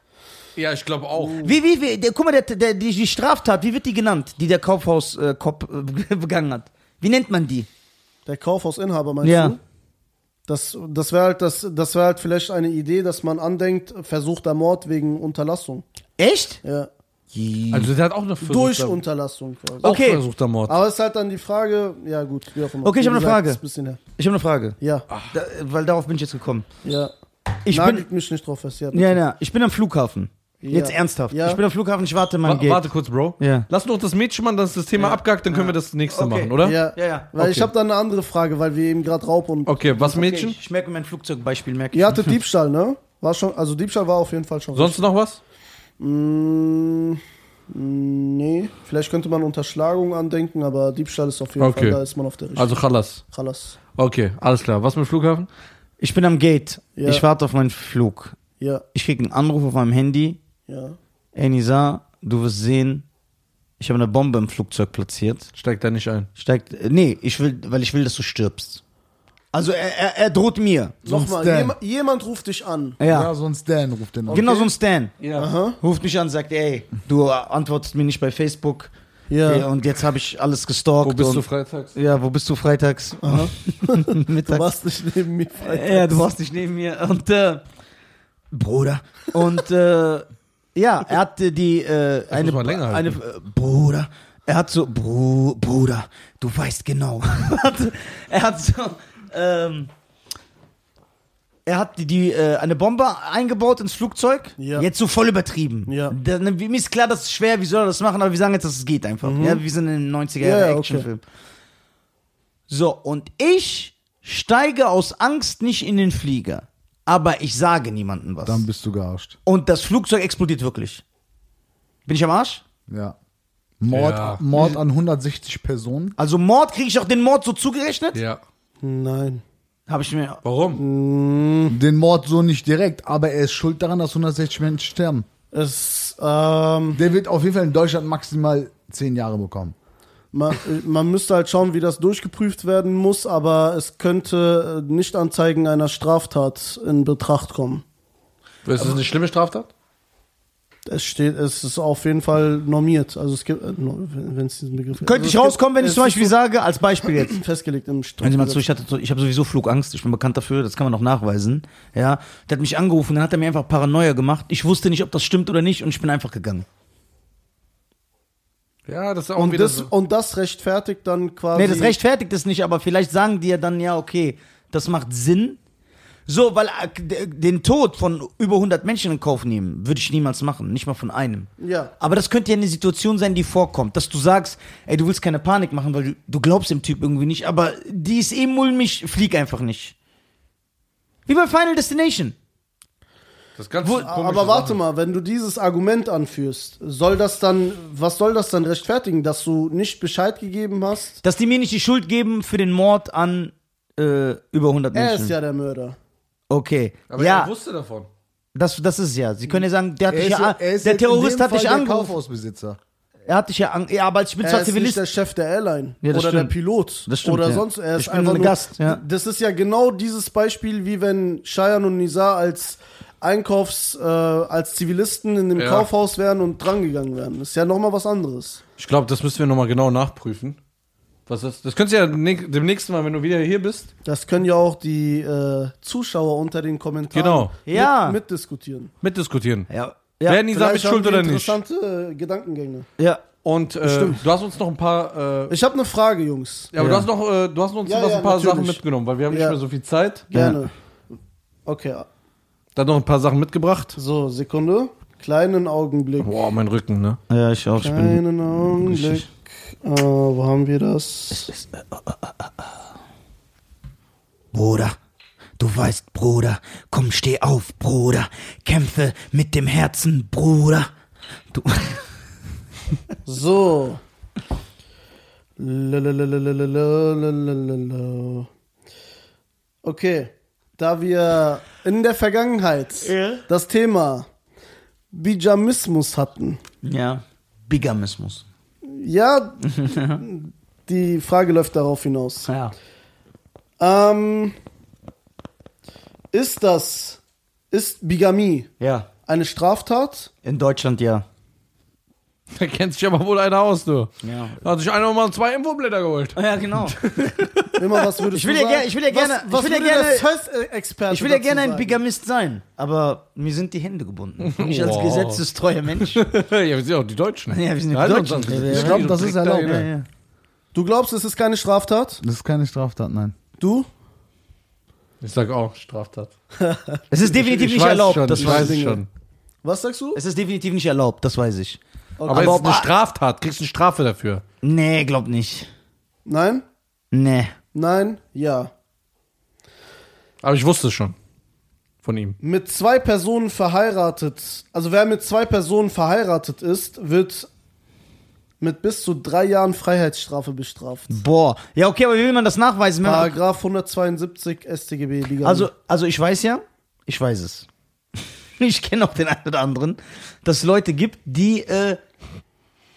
Ja, ich glaube auch. Wie, wie, wie, der, guck mal, der, der, die, die Straftat, wie wird die genannt, die der Kaufhauskopf äh, Kopf, äh, begangen hat? Wie nennt man die? Der Kaufhausinhaber, meinst Ja. du? Das, das wäre halt, das, das wär halt vielleicht eine Idee, dass man andenkt, versuchter Mord wegen Unterlassung. Echt? Ja. Also der hat auch eine Durch versuchter, Unterlassung quasi. auch Okay. versuchter Mord. Aber es ist halt dann die Frage, ja gut, wie auch immer. Okay, ich Wie hab eine Frage. Ist ein bisschen her. Ich habe eine Frage. Ja, Da, weil darauf bin ich jetzt gekommen. ja. Ich Nagelt bin, mich nicht drauf fest. Ja, ja, ja, ich bin am Flughafen. Ja. Jetzt ernsthaft. Ja. Ich bin am Flughafen, ich warte mein Wa warte kurz, Bro. Ja. Lass noch das Mädchen machen, dann ist das Thema abgehakt, dann können wir das nächste Okay. machen, oder? ja. Ja, ja. Weil ich Okay. habe dann eine andere Frage, weil wir eben gerade Raub und. Okay, was Okay, Mädchen? ich, ich merke mein Flugzeugbeispiel, merke ich. Ihr hattet Diebstahl, ne? War schon, also Diebstahl war auf jeden Fall schon. Sonst noch was? Mm, nee, vielleicht könnte man Unterschlagung andenken, aber Diebstahl ist auf jeden Okay. Fall, da ist man auf der richtigen. Also Chalas. Chalas. Okay, alles klar. Was mit Flughafen? Ich bin am Gate. Ja. Ich warte auf meinen Flug. Ja, Ich kriege einen Anruf auf meinem Handy. ja. Ey, Nisa, du wirst sehen, ich habe eine Bombe im Flugzeug platziert. Steigt da nicht ein. Steigt. Nee, ich will, weil ich will, dass du stirbst. Also er, er, er droht mir. Nochmal, jema, jemand ruft dich an. Ja. Ja, so ein Stan ruft den an. Genau so ein Stan. Aha. Ruft mich an, sagt, ey, du antwortest mir nicht bei Facebook. Ja. Ja, und jetzt habe ich alles gestalkt. Wo bist und, du freitags? Ja, wo bist du freitags? Du Mittags. warst nicht neben mir. Freitag. Ja, du warst nicht neben mir. Und, äh, Bruder. Und, äh, ja, er hatte die, äh, eine, man länger eine, halten. äh, Bruder. Er hat so, Bru, Bruder, du weißt genau. er hat so, ähm, er hat die, die äh, eine Bombe eingebaut ins Flugzeug. Ja. Jetzt so voll übertrieben. Ja. Da, ne, mir ist klar, das ist schwer, wie soll er das machen, aber wir sagen jetzt, dass es geht einfach. Ja, wir sind in den 90er Ja, Jahre ja, Actionfilm. So, und ich steige aus Angst nicht in den Flieger. Aber ich sage niemandem was. Dann bist du gearscht. Und das Flugzeug explodiert wirklich. Bin ich am Arsch? Ja. Mord, Ja. Mord an 160 Personen. Also Mord, kriege ich auch den Mord so zugerechnet? Ja. Nein. Habe ich mir. Warum? Den Mord so nicht direkt, aber er ist schuld daran, dass 160 Menschen sterben. Es, ähm, Der wird auf jeden Fall in Deutschland maximal 10 Jahre bekommen. man, man müsste halt schauen, wie das durchgeprüft werden muss, aber es könnte äh, Nichtanzeigen einer Straftat in Betracht kommen. Ist das eine schlimme Straftat? Es steht, es ist auf jeden Fall normiert. Also es gibt, äh, wenn es diesen Begriff Könnte also ich rauskommen, wenn ich zum Beispiel sage, als Beispiel jetzt. festgelegt im Hören Sie mal zu, ich, hatte, ich habe sowieso Flugangst, ich bin bekannt dafür, das kann man auch nachweisen. Ja, der hat mich angerufen, dann hat er mir einfach Paranoia gemacht. Ich wusste nicht, ob das stimmt oder nicht und ich bin einfach gegangen. Ja, das ist auch Und wieder das, so. und das rechtfertigt dann quasi. Nee, das rechtfertigt es nicht, aber vielleicht sagen die ja dann, ja, okay, das macht Sinn. So, weil äh, den Tod von über 100 Menschen in Kauf nehmen, würde ich niemals machen, nicht mal von einem. Ja. Aber das könnte ja eine Situation sein, die vorkommt, dass du sagst, ey, du willst keine Panik machen, weil du, du glaubst dem Typ irgendwie nicht, aber die ist eh mulmig, flieg einfach nicht. Wie bei Final Destination. Das ganz Wo, aber warte Sache. mal, wenn du dieses Argument anführst, soll das dann, was soll das dann rechtfertigen, dass du nicht Bescheid gegeben hast? Dass die mir nicht die Schuld geben für den Mord an äh, über 100 Er Menschen. ist ja der Mörder. Okay. Aber ja, er wusste davon. das, das ist ja. Sie können ja sagen, der hat Er dich ist, ja, er ist der jetzt in Terrorist dem hat dich Fall der angerufen. Kaufhausbesitzer. Er hat dich ja an, ja, aber ich bin Er zwar ist nicht Zivilist. der Chef der Airline Ja, das oder der stimmt. Pilot Das stimmt, oder ja. sonst. Er ist Ich bin einfach ein nur, Gast, ja. Das ist ja genau dieses Beispiel, wie wenn Cheyenne und Nizar als Einkaufs, äh, als Zivilisten in dem Ja. Kaufhaus wären und drangegangen wären. Das ist ja nochmal was anderes. Ich glaube, das müssen wir nochmal genau nachprüfen. Was ist, das könntest du ja demnächst mal, wenn du wieder hier bist. Das können ja auch die äh, Zuschauer unter den Kommentaren Genau. Ja. mit, mitdiskutieren. Mitdiskutieren. Ja. Wer Ja, Nisa mit Vielleicht haben schuld oder nicht? interessante äh, Gedankengänge. ja. Und äh, Stimmt. du hast uns noch ein paar. Äh, Ich habe eine Frage, Jungs. ja, aber Ja. du hast noch, äh, du hast uns Ja, noch ja, ein paar natürlich. Sachen mitgenommen, weil wir haben nicht mehr so viel Zeit. Gerne. Okay, Da noch ein paar Sachen mitgebracht. so, Sekunde. Kleinen Augenblick. Boah, mein Rücken, ne? Ja, ich auch. Ich bin, Kleinen Augenblick. richtig. Äh, wo haben wir das? Es ist, äh, äh, äh, äh, Bruder. Du weißt, Bruder, komm, steh auf, Bruder, kämpfe mit dem Herzen, Bruder. Du. so. Okay, da wir in der Vergangenheit ja. das Thema Bijamismus hatten. Ja, Bigamismus ja, die Frage läuft darauf hinaus. Ja. Ähm, ist das, ist Bigamie Ja. eine Straftat? In Deutschland ja. Da kennt sich aber wohl einer aus, du. Ja. Da hat sich einer mal zwei Infoblätter geholt. Ja, genau. Immer was würdest Ich will du ja sagen? ger- ich will ja gerne- was, was ich will ja gerne- Ich will ja gerne ein sagen? Bigamist sein, aber mir sind die Hände gebunden. Ich als Wow. gesetzestreuer Mensch. ja, wir sind ja auch die Deutschen. Ja, wir sind die Deutschen. Ich glaub, das ist erlaubt. ja, ja. Du glaubst, es ist keine Straftat? Das ist keine Straftat, nein. Du? Ich sag auch Straftat. Es ist definitiv ich nicht weiß erlaubt. Schon, das ich weiß ich. schon. Was sagst du? Es ist definitiv nicht erlaubt, das weiß ich. Aber, Okay. es ist ob- eine Straftat. Kriegst eine Strafe dafür. Nee, glaub nicht. Nein? Nee. Nein? Ja. Aber ich wusste es schon. Von ihm. Mit zwei Personen verheiratet, also wer mit zwei Personen verheiratet ist, wird mit bis zu drei Jahren Freiheitsstrafe bestraft. Boah. Ja, okay, aber wie will man das nachweisen? Paragraph 172 StGB. Bigamie. also, also ich weiß ja, ich weiß es. Ich kenne auch den einen oder anderen, dass es Leute gibt, die äh,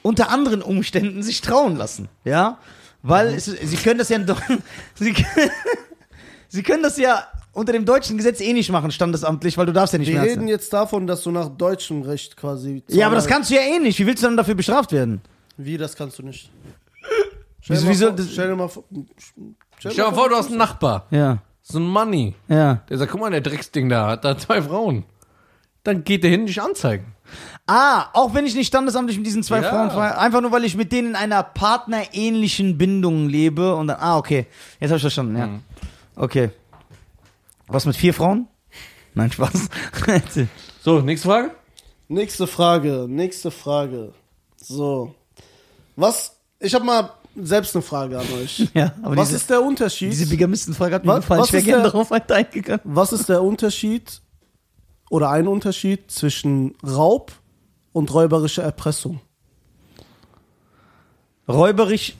unter anderen Umständen sich trauen lassen. Ja? Weil es, sie können das ja sie, können- sie können das ja unter dem deutschen Gesetz eh nicht machen, standesamtlich, weil du darfst ja nicht wir mehr. reden jetzt davon, dass du nach deutschem Recht quasi. ja, aber das kannst du ja eh nicht. Wie willst du dann dafür bestraft werden? Wie, das kannst du nicht. Stell Wieso- dir mal wieso- vor- Stell dir mal vor. Stell Stell dir mal vor, du hast einen Nachbar. Ja. So ein Money. Ja. Der sagt, guck mal, der Drecksding da hat da zwei Frauen. Dann geht der hin, dich anzeigen. Ah, auch wenn ich nicht standesamtlich mit diesen zwei Ja. Frauen verhe- einfach nur weil ich mit denen in einer partnerähnlichen Bindung lebe und dann, ah, okay, jetzt habe ich verstanden, ja. Okay. Was mit vier Frauen? Nein, Spaß. So, nächste Frage. Nächste Frage, nächste Frage. So. Was, ich habe mal selbst eine Frage an euch. ja, aber Was diese, ist der Unterschied? diese Bigamistenfrage hat mir Was- gefallen. was Ich wäre gerne darauf eingegangen. was ist der Unterschied oder ein Unterschied zwischen Raub und räuberischer Erpressung? Räuberisch.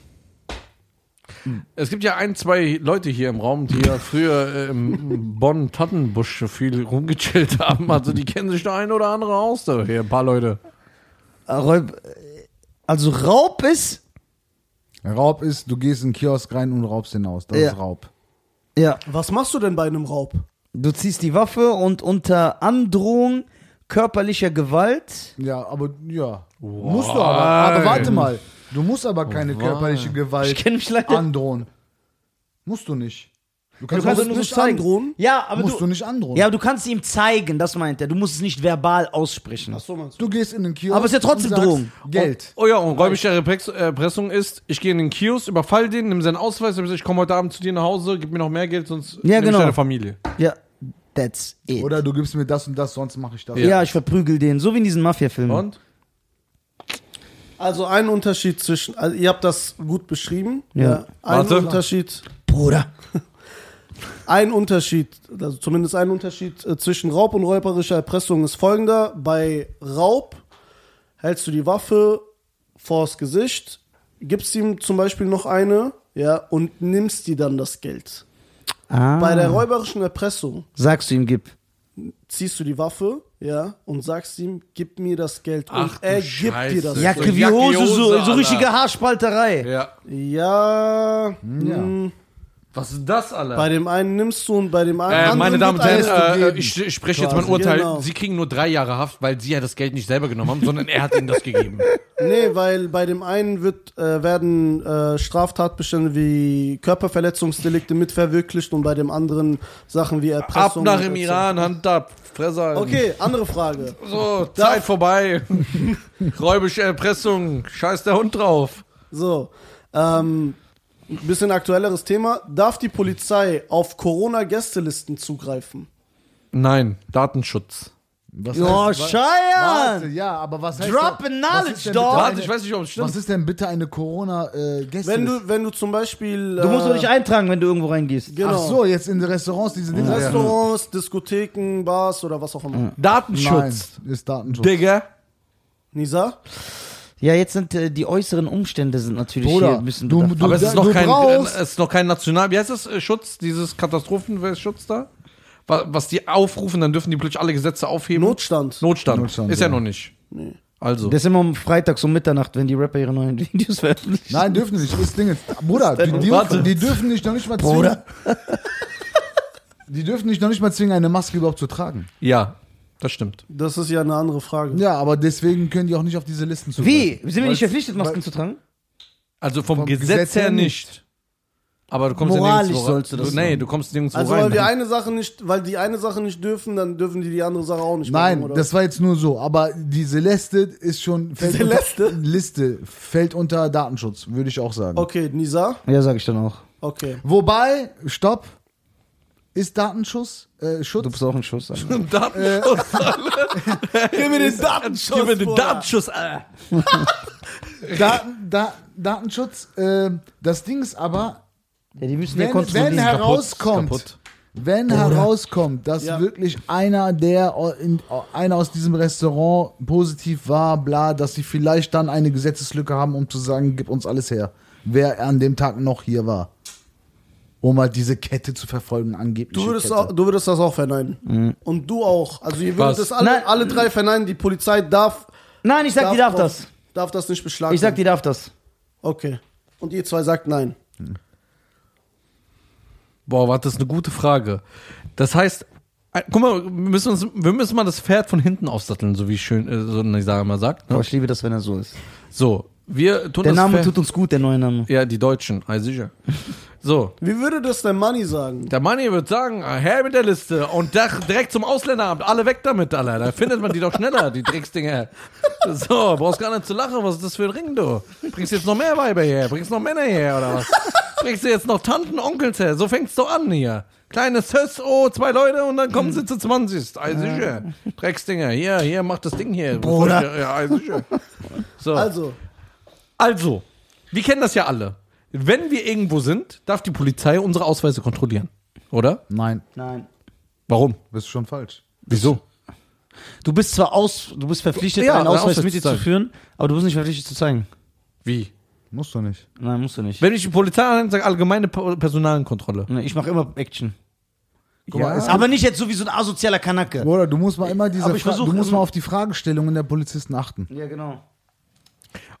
Es gibt ja ein, zwei Leute hier im Raum, die ja früher äh, im Bonn-Tottenbusch viel rumgechillt haben. Also die kennen sich da ein oder andere aus, da hier, ein paar Leute. äh, Räub, also Raub ist. Raub ist, du gehst in den Kiosk rein und raubst den aus. Das Ja. ist Raub. Ja. Was machst du denn bei einem Raub? Du ziehst die Waffe und unter Androhung körperlicher Gewalt. Ja, aber ja. Musst du aber. Aber warte mal. Du musst aber keine körperliche Ich Gewalt kenne mich leider. androhen. Musst du nicht. Du kannst, kannst musst nur so nicht zeigen. androhen. Ja, aber musst du, du nicht androhen. Ja, aber du kannst ihm zeigen, das meint er. Du musst es nicht verbal aussprechen. So meinst du? Du gehst in den Kiosk. Aber ist ja trotzdem und sagst, Drohung. Geld. Oh ja, und räubische Reprex- Erpressung ist, ich gehe in den Kiosk, überfall den, nimm seinen Ausweis, sag, ich komme heute Abend zu dir nach Hause, gib mir noch mehr Geld, sonst Ja, genau. ich deine Familie. Ja, that's it. Oder du gibst mir das und das, sonst mache ich das. ja. ich verprügel den, so wie in diesen Mafia-Filmen. Und? Also ein Unterschied zwischen, also ihr habt das gut beschrieben. Ja. Ein Warte. Unterschied, Bruder. ein Unterschied, also zumindest ein Unterschied äh, zwischen Raub und räuberischer Erpressung ist folgender. Bei Raub hältst du die Waffe vors Gesicht, gibst ihm zum Beispiel noch eine, ja, und nimmst dir dann das Geld. Ah. Bei der räuberischen Erpressung Sagst du ihm, gib. ziehst du die Waffe, ja, und sagst ihm, gib mir das Geld. Und Ach du er gibt dir das Scheiße. Jacke So wie Jacke, Hose, so, Hose, so Alter. richtige Haarspalterei. Ja. Ja, mh, Was ist das, Alter? bei dem einen nimmst du und bei dem Äh, anderen. meine Damen und Herren, äh, gegeben. ich, ich spreche jetzt mein Urteil. genau. Sie kriegen nur drei Jahre Haft, weil Sie ja das Geld nicht selber genommen haben, sondern er hat Ihnen das gegeben. Nee, weil bei dem einen wird, äh, werden äh, Straftatbestände wie Körperverletzungsdelikte mitverwirklicht und bei dem anderen Sachen wie Ab Erpressung. nach und im etc. Iran, Hand ab, Fresse halten. Okay, andere Frage. So, Zeit vorbei. Räubische Erpressung, scheiß der Hund drauf. So, ähm, ein bisschen aktuelleres Thema. Darf die Polizei auf Corona-Gästelisten zugreifen? Nein, Datenschutz. Was Jo, heißt- Scheiern! ja, aber was heißt Drop da- knowledge, ist denn dog. bitte Warte, eine- ich weiß nicht, ob es stimmt. Was ist denn bitte eine Corona-Gäste? Wenn du, wenn du zum Beispiel. Du musst äh, doch nicht eintragen, wenn du irgendwo reingehst. Genau. Ach so, jetzt in den Restaurants diese Dinge. Restaurants, Diskotheken, Bars oder was auch immer. Nein, Datenschutz. ist Datenschutz. Digga. Nisa? Ja, jetzt sind äh, die äußeren Umstände sind natürlich Bruder, hier ein bisschen du- du- Aber es ist noch kein, äh, es ist noch kein National, wie heißt das, äh, Schutz, dieses Katastrophenschutz da? Wa- Was die aufrufen, dann dürfen die plötzlich alle Gesetze aufheben. Notstand. Notstand. Notstand, ist ja, ja. noch nicht. Also. Das ist immer um freitags um Mitternacht, wenn die Rapper ihre neuen Videos veröffentlichen. Nein, dürfen nicht. Das Ding ist, Bruder, die, die, Warte. die dürfen nicht noch nicht mal zwingen. Bruder. Die dürfen nicht noch nicht mal zwingen, eine Maske überhaupt zu tragen. ja, das stimmt. Das ist ja eine andere Frage. Ja, aber deswegen können die auch nicht auf diese Listen zu. Wie? Sind wir nicht verpflichtet, Masken zu tragen? Also vom, Vom Gesetz, Gesetz her nicht. Aber du kommst Moralisch ja nirgendwo sollst du das Nee, machen. du kommst nirgendwo Also rein. weil die eine Sache nicht, weil die eine Sache nicht dürfen, dann dürfen die die andere Sache auch nicht Nein, machen, oder? das war jetzt nur so. Aber diese Liste ist schon. Fällt Liste? Unter, Liste fällt unter Datenschutz, würde ich auch sagen. Okay, Nisa. Ja, sag ich dann auch. Okay. Wobei, stopp. Ist Datenschutz? Äh, Du Schutz? bist auch ein Schuss. Alter. Datenschutz. Gib mir den Datenschutz. Gib mir den. Datenschutz. Äh. Daten, da, Datenschutz. Äh, das Ding ist aber, Ja, die müssen ja wenn, kontrollieren. wenn herauskommt, kaputt. wenn herauskommt, dass Ja. wirklich einer der in, einer aus diesem Restaurant positiv war, bla, dass sie vielleicht dann eine Gesetzeslücke haben, um zu sagen, gib uns alles her, wer an dem Tag noch hier war. Um halt diese Kette zu verfolgen, angeblich. Du würdest, Kette. auch, du würdest das auch verneinen. Und du auch. Also ihr würdet Was? das alle, Nein. alle drei verneinen. Die Polizei darf, Nein, ich sag, die darf das. darf das nicht beschlagen. Ich sag, die darf das. Okay. Und ihr zwei sagt nein. Boah, warte, das ist eine gute Frage. Das heißt, guck mal, wir müssen, uns, wir müssen mal das Pferd von hinten aufsatteln, so wie schön, äh, so eine Sache mal sagt. Aber Ne? ich liebe das, wenn er so ist. So, wir tun Der das Name tut uns gut, der neue Name. Ja, die Deutschen, also sicher. So, Wie würde das der Money sagen? der Manni wird sagen, äh, her mit der Liste und da- direkt zum Ausländeramt, alle weg damit, Alter. Da findet man die doch schneller, die Drecksdinger. So, brauchst gar nicht zu lachen, was ist das für ein Ring, du? Bringst jetzt noch mehr Weiber her, bringst noch Männer her, oder was? Bringst du jetzt noch Tanten, Onkels her, so fängt's doch an hier. Kleines Söss, oh, zwei Leute und dann kommen sie zu 20. Also sicher. Drecksdinger, hier, hier, mach das Ding hier. Bruder. Ja, also sicher. So. Also, Also, wir kennen das ja alle. Wenn wir irgendwo sind, darf die Polizei unsere Ausweise kontrollieren. Oder? Nein, Nein. Warum? bist schon falsch. Wieso? Du bist zwar aus, du bist verpflichtet, Ja, einen einen Ausweis Ausweis mit dir zu zu zeigen. führen, aber du bist nicht verpflichtet zu zeigen. Wie? Musst du nicht. Nein, musst du nicht. Wenn ich die Polizei anhalte, sage allgemeine Per- Personalkontrolle. Nee, Ich mache immer Action. Guck mal, es Aber nicht jetzt so wie so ein asozialer Kanacke. Oder du musst mal immer diese Aber ich Fra- versuch du musst mal auf die Fragestellungen der Polizisten achten. Ja, genau.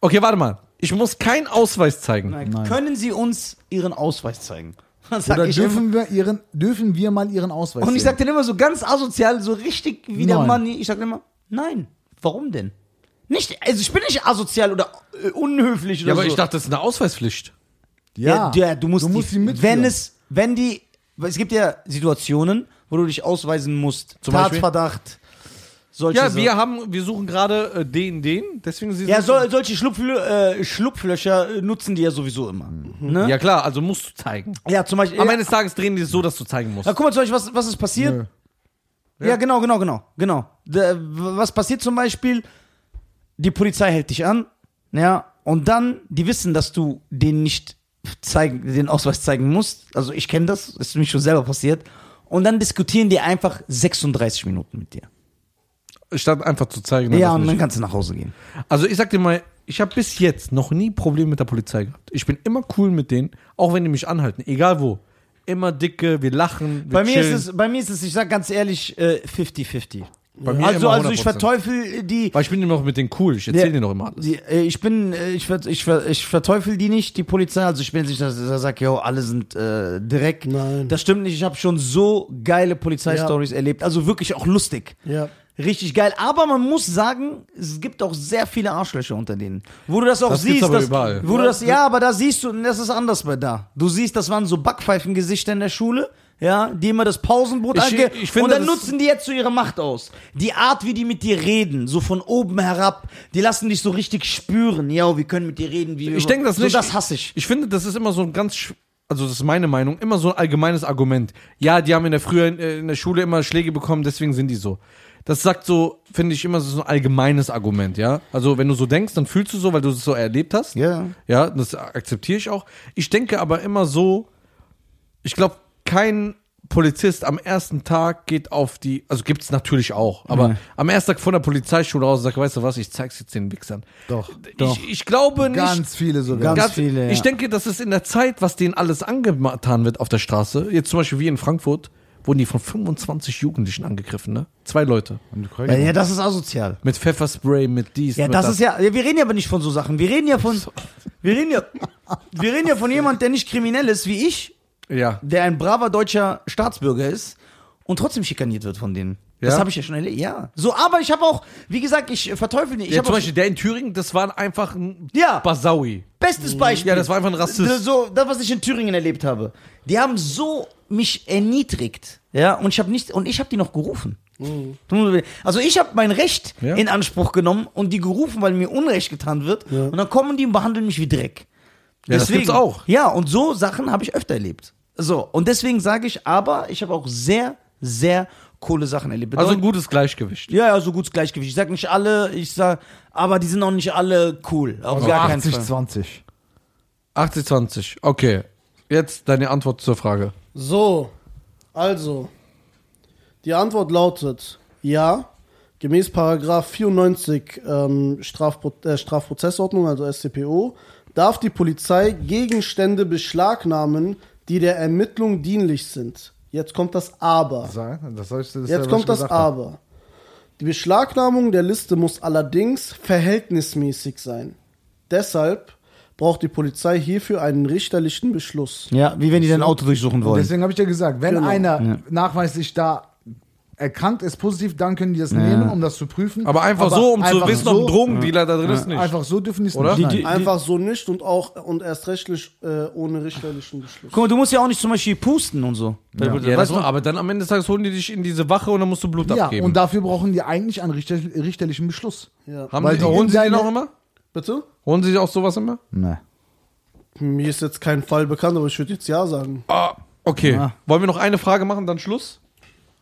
Okay, warte mal. Ich muss keinen Ausweis zeigen. Nein. Können Sie uns Ihren Ausweis zeigen? Das sag Oder ich immer. dürfen wir ihren dürfen wir mal ihren Ausweis Und ich sehen? sag dann immer so ganz asozial, so richtig wie der Nein. Mann. Ich sag immer, nein. Warum denn? Nicht, also ich bin nicht asozial oder äh, unhöflich oder Ja, aber so. ich dachte, das ist eine Ausweispflicht. ja, ja, du musst, du musst die, die mitführen. wenn es, wenn die, es gibt ja Situationen, wo du dich ausweisen musst. Zum Beispiel? Tatverdacht. Solche Ja, wir haben, wir suchen gerade äh, den, den, deswegen sie Ja, so, solche Schlupflö äh, Schlupflöcher äh, nutzen die ja sowieso immer. Ne? Ja klar, also musst du zeigen. Ja, zum Beispiel. Am Ende des Tages drehen die es so, dass du zeigen musst. ja, guck mal zum Beispiel, was, was ist passiert? Nö. Ja, genau, genau, genau, genau. Da, was passiert zum Beispiel? Die Polizei hält dich an, ja, und dann, die wissen, dass du den nicht zeigen, den Ausweis zeigen musst. Also ich kenne das, ist mir schon selber passiert. Und dann diskutieren die einfach 36 Minuten mit dir. Statt einfach zu zeigen. dass ja, das und nicht- dann kannst du nach Hause gehen. Also ich sag dir mal, ich habe bis jetzt noch nie Probleme mit der Polizei gehabt. Ich bin immer cool mit denen, auch wenn die mich anhalten, egal wo. Immer dicke, wir lachen, wir Bei mir, ist chillen. es, bei mir ist es, ich sag ganz ehrlich, äh, 50-50. Bei mir Also, immer also ich 100%. verteufel die, Weil ich bin immer noch mit denen cool, ich erzähle Ja. denen doch immer alles. Die, äh, ich bin, äh, ich, ver, ich, ver, ich verteufel die nicht, die Polizei. Also ich bin jetzt nicht, dass ich sage, yo, alle sind äh, direkt. Nein. Das stimmt nicht. Ich habe schon so geile Polizeistories erlebt. Also wirklich auch lustig. ja. Richtig geil. Aber man muss sagen, es gibt auch sehr viele Arschlöcher unter denen. Wo du das auch Das siehst. aber dass, überall. Wo du das, ja, aber da siehst du, das ist anders bei da. Du siehst, das waren so Backpfeifengesichter in der Schule. Ja, die immer das Pausenbrot Ich- ange ich finde, und dann das- nutzen die jetzt so ihre Macht aus. Die Art, wie die mit dir reden, so von oben herab, die lassen dich so richtig spüren. Ja, wir können mit dir reden, wie wir Ich denke das so nicht. das hasse ich. Ich finde, das ist immer so ein ganz, also das ist meine Meinung, immer so ein allgemeines Argument. Ja, die haben in der früher in, äh, in der Schule immer Schläge bekommen, deswegen sind die so. Das sagt so, finde ich immer so ein allgemeines Argument, ja. Also wenn du so denkst, dann fühlst du so, weil du es so erlebt hast. Ja. Ja, das akzeptiere ich auch. Ich denke aber immer so, ich glaube, kein Polizist am ersten Tag geht auf die, also gibt's natürlich auch, aber Mhm. am ersten Tag von der Polizeischule raus und sagt, weißt du was, ich zeig's jetzt den Wichsern. Doch. Ich, ich glaube nicht. Ganz viele sogar. Ganz viele, ja. Ich denke, dass es in der Zeit, was denen alles angetan wird auf der Straße, jetzt zum Beispiel wie in Frankfurt, wurden die von 25 Jugendlichen angegriffen, ne? Zwei Leute. Ja, ja, das ist asozial. Mit Pfefferspray, mit dies, Ja, mit das ist ja, ja, wir reden ja aber nicht von so Sachen. Wir reden ja von, wir reden ja, wir reden ja von jemand, der nicht kriminell ist wie ich, Ja. der ein braver deutscher Staatsbürger ist und trotzdem schikaniert wird von denen. Das Ja? habe ich ja schon erlebt. Ja. So, aber ich habe auch, wie gesagt, ich verteufel nicht. Ich ja habe zum Beispiel der in Thüringen, das war einfach ein Ja. Basaui. bestes Beispiel. Ja, das war einfach ein Rassist. So, das, was ich in Thüringen erlebt habe. Die haben so mich erniedrigt. Ja, und ich habe nicht, und ich habe die noch gerufen. Also ich habe mein Recht Ja. in Anspruch genommen und die gerufen, weil mir Unrecht getan wird. Und dann kommen die und behandeln mich wie Dreck. Ja, das gibt's auch. Ja, und so Sachen habe ich öfter erlebt. So, und deswegen sage ich, aber ich habe auch sehr, sehr coole Sachen erlebt. Also ein Bedeutet- gutes Gleichgewicht. ja, ja, so gutes Gleichgewicht. Ich sag nicht alle, ich sag, aber die sind auch nicht alle cool. Auf Also gar keinen 80, Fall. 20. 80, 20. Okay. Jetzt deine Antwort zur Frage. So, also, die Antwort lautet ja. Gemäß Paragraph 94 ähm, Strafpro äh, Strafprozessordnung, also StPO, darf die Polizei Gegenstände beschlagnahmen, die der Ermittlung dienlich sind. Jetzt kommt das Aber. Das heißt, das Jetzt kommt das. Aber. Die Beschlagnahmung der Liste muss allerdings verhältnismäßig sein. Deshalb braucht die Polizei hierfür einen richterlichen Beschluss. Ja, wie wenn die dein Auto durchsuchen Und wollen. deswegen habe ich dir gesagt, wenn Genau. einer Ja. nachweislich da erkrankt ist, positiv, dann können die das nehmen, um das zu prüfen. Aber einfach so, um zu einfach wissen, so, ob ein Drogendealer da drin ist, nicht. Einfach so dürfen die es Oder? nicht. Die- Nein. Einfach so nicht und auch und erst rechtlich äh, ohne richterlichen Beschluss. Guck mal, du musst ja auch nicht zum Beispiel pusten und so. Ja, weißt das du? war, aber dann am Ende des Tages holen die dich in diese Wache und dann musst du Blut ja, abgeben. und dafür brauchen die eigentlich einen richter, richterlichen Beschluss. Ja. Haben weil die, die holen sie den auch immer? Bitte? Holen sie auch sowas immer? Ne. Mir ist jetzt kein Fall bekannt, aber ich würde jetzt ja sagen. Ah, okay. Ah. Wollen wir noch eine Frage machen, dann Schluss?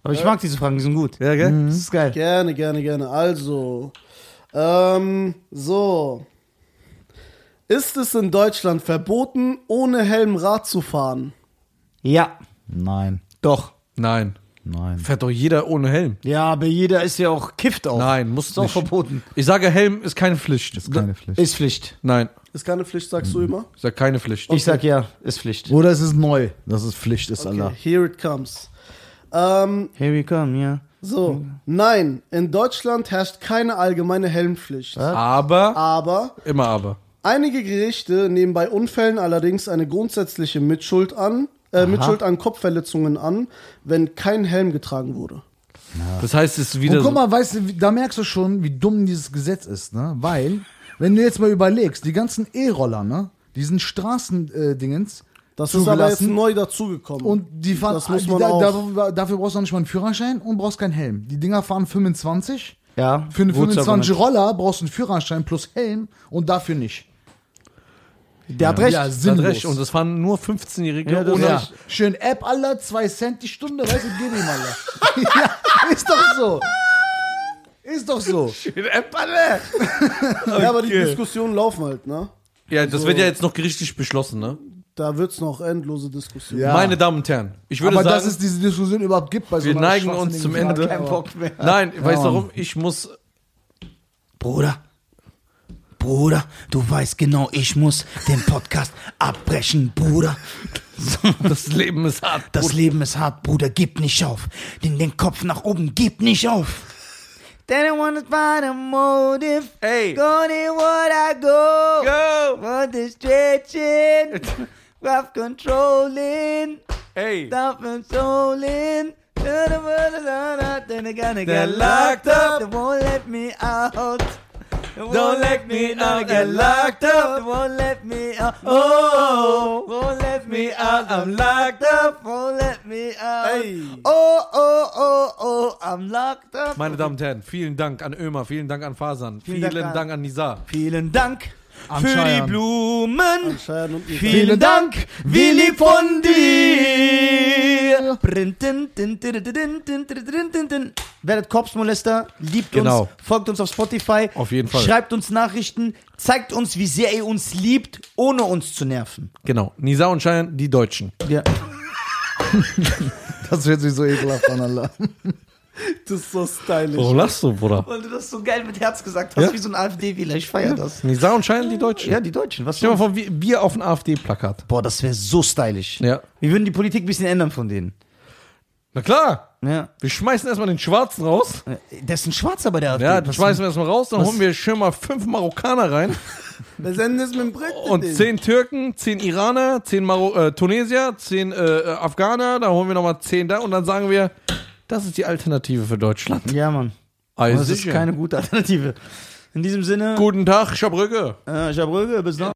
Aber ich mag diese Fragen, die sind gut. Ja, gell? Das ist geil. Gerne, gerne, gerne. Also, ähm, so. Ist es in Deutschland verboten, ohne Helm Rad zu fahren? Ja, Nein. doch. Nein. Nein. Fährt doch jeder ohne Helm. Ja, aber jeder ist ja auch kifft auch. Nein, muss Ist auch nicht. verboten. Ich sage, Helm ist keine Pflicht. Ist keine Pflicht. Ist Pflicht. Nein, Ist keine Pflicht, sagst du immer? ich sage keine Pflicht. Ich sag ja, ist Pflicht. Oder es ist neu, dass es Pflicht ist, Okay, Allah. here it comes. Ähm, Here we come, ja. so. Nein, in Deutschland herrscht keine allgemeine Helmpflicht. Aber, Aber immer aber. Einige Gerichte nehmen bei Unfällen allerdings eine grundsätzliche Mitschuld an, äh, Mitschuld an Kopfverletzungen an, wenn kein Helm getragen wurde. Das heißt, es ist wieder Und guck so. mal, weißt du, da merkst du schon, wie dumm dieses Gesetz ist, ne? Weil, wenn du jetzt mal überlegst, die ganzen E-Roller, ne? Diesen Straßendingens, Das ist aber jetzt neu dazugekommen. Und die fahren, Das muss die- man da, auch. Dafür, dafür brauchst du noch nicht mal einen Führerschein und brauchst keinen Helm. Die Dinger fahren 25. Ja. Für eine gutes 25 Argument. Roller brauchst du einen Führerschein plus Helm und dafür nicht. Der hat recht. Ja, Das hat sinnlos. recht. Und es fahren nur 15-Jährige Ja, das- ohne. ja. Schön App, Alter, 2 Cent die Stunde, weißt du, gib ihm, Alter. ja, ist doch so. Ist doch so. ja, aber die Diskussionen laufen halt, ne? Ja, das wird ja jetzt noch gerichtlich beschlossen, ne? Da wird's noch endlose Diskussionen. Ja. Meine Damen und Herren, ich würde Aber sagen, dass es diese Diskussion überhaupt gibt bei so wir einer neigen uns zum Ende. Frage. Bock mehr. Nein, weißt du warum? Ich muss. Bruder. Bruder, du weißt genau, ich muss den Podcast abbrechen, Bruder. Das Leben ist hart. Das Leben ist hart, Bruder, gib nicht auf. Den, den Kopf nach oben, gib nicht auf. They don't wanna find a motive. Ey. Go to what I go. Go! Want the stretching. Rough controlling. Ey! Stop controlling. Then they're gonna They're get locked up. They won't let me out. Don't let me out, get locked up. Won't let me out. Oh, won't let me out. I'm locked up. Won't let me out. Oh, oh, oh, oh, I'm locked up. Meine Damen und Herren, vielen Dank an Ömer, vielen Dank an Fasan, vielen, Dank Dank, an- Nisa. Vielen Dank An für die Blumen. Vielen Dank, wie lieb von dir. Werdet Korpsmolester, liebt genau. uns, folgt uns auf Spotify. Auf jeden Fall. Schreibt uns Nachrichten, zeigt uns, wie sehr ihr uns liebt, ohne uns zu nerven. Genau. Nisa und Schein, die Deutschen. Ja. das wird sich so ekelhaft an, Allah. Das ist so stylisch. Warum lachst du, Bruder? Weil du das so geil mit Herz gesagt hast, Ja? wie so ein AfD-Wähler. Ich feier das. Nee, sah und scheinen die Deutschen. Ja, die Deutschen. Was Stell dir mal vor, wir, auf ein AfD-Plakat. Boah, das wäre so stylisch. Ja. Wir würden die Politik ein bisschen ändern von denen. Na klar. Ja. Wir schmeißen erstmal den Schwarzen raus. Der ist ein Schwarzer bei der AfD. Ja, den schmeißen wir erstmal raus. Dann was- holen wir schön mal fünf Marokkaner rein. Wir senden es mit dem Brett. Und zehn Türken, zehn Iraner, zehn Maro äh, Tunesier, zehn äh, äh, Afghaner. Da holen wir nochmal zehn da. Und dann sagen wir, das ist die Alternative für Deutschland. Ja, Mann. Also Das ist keine gute Alternative. In diesem Sinne, Guten Tag, Schabrücke. äh, Schabröge, bis dann.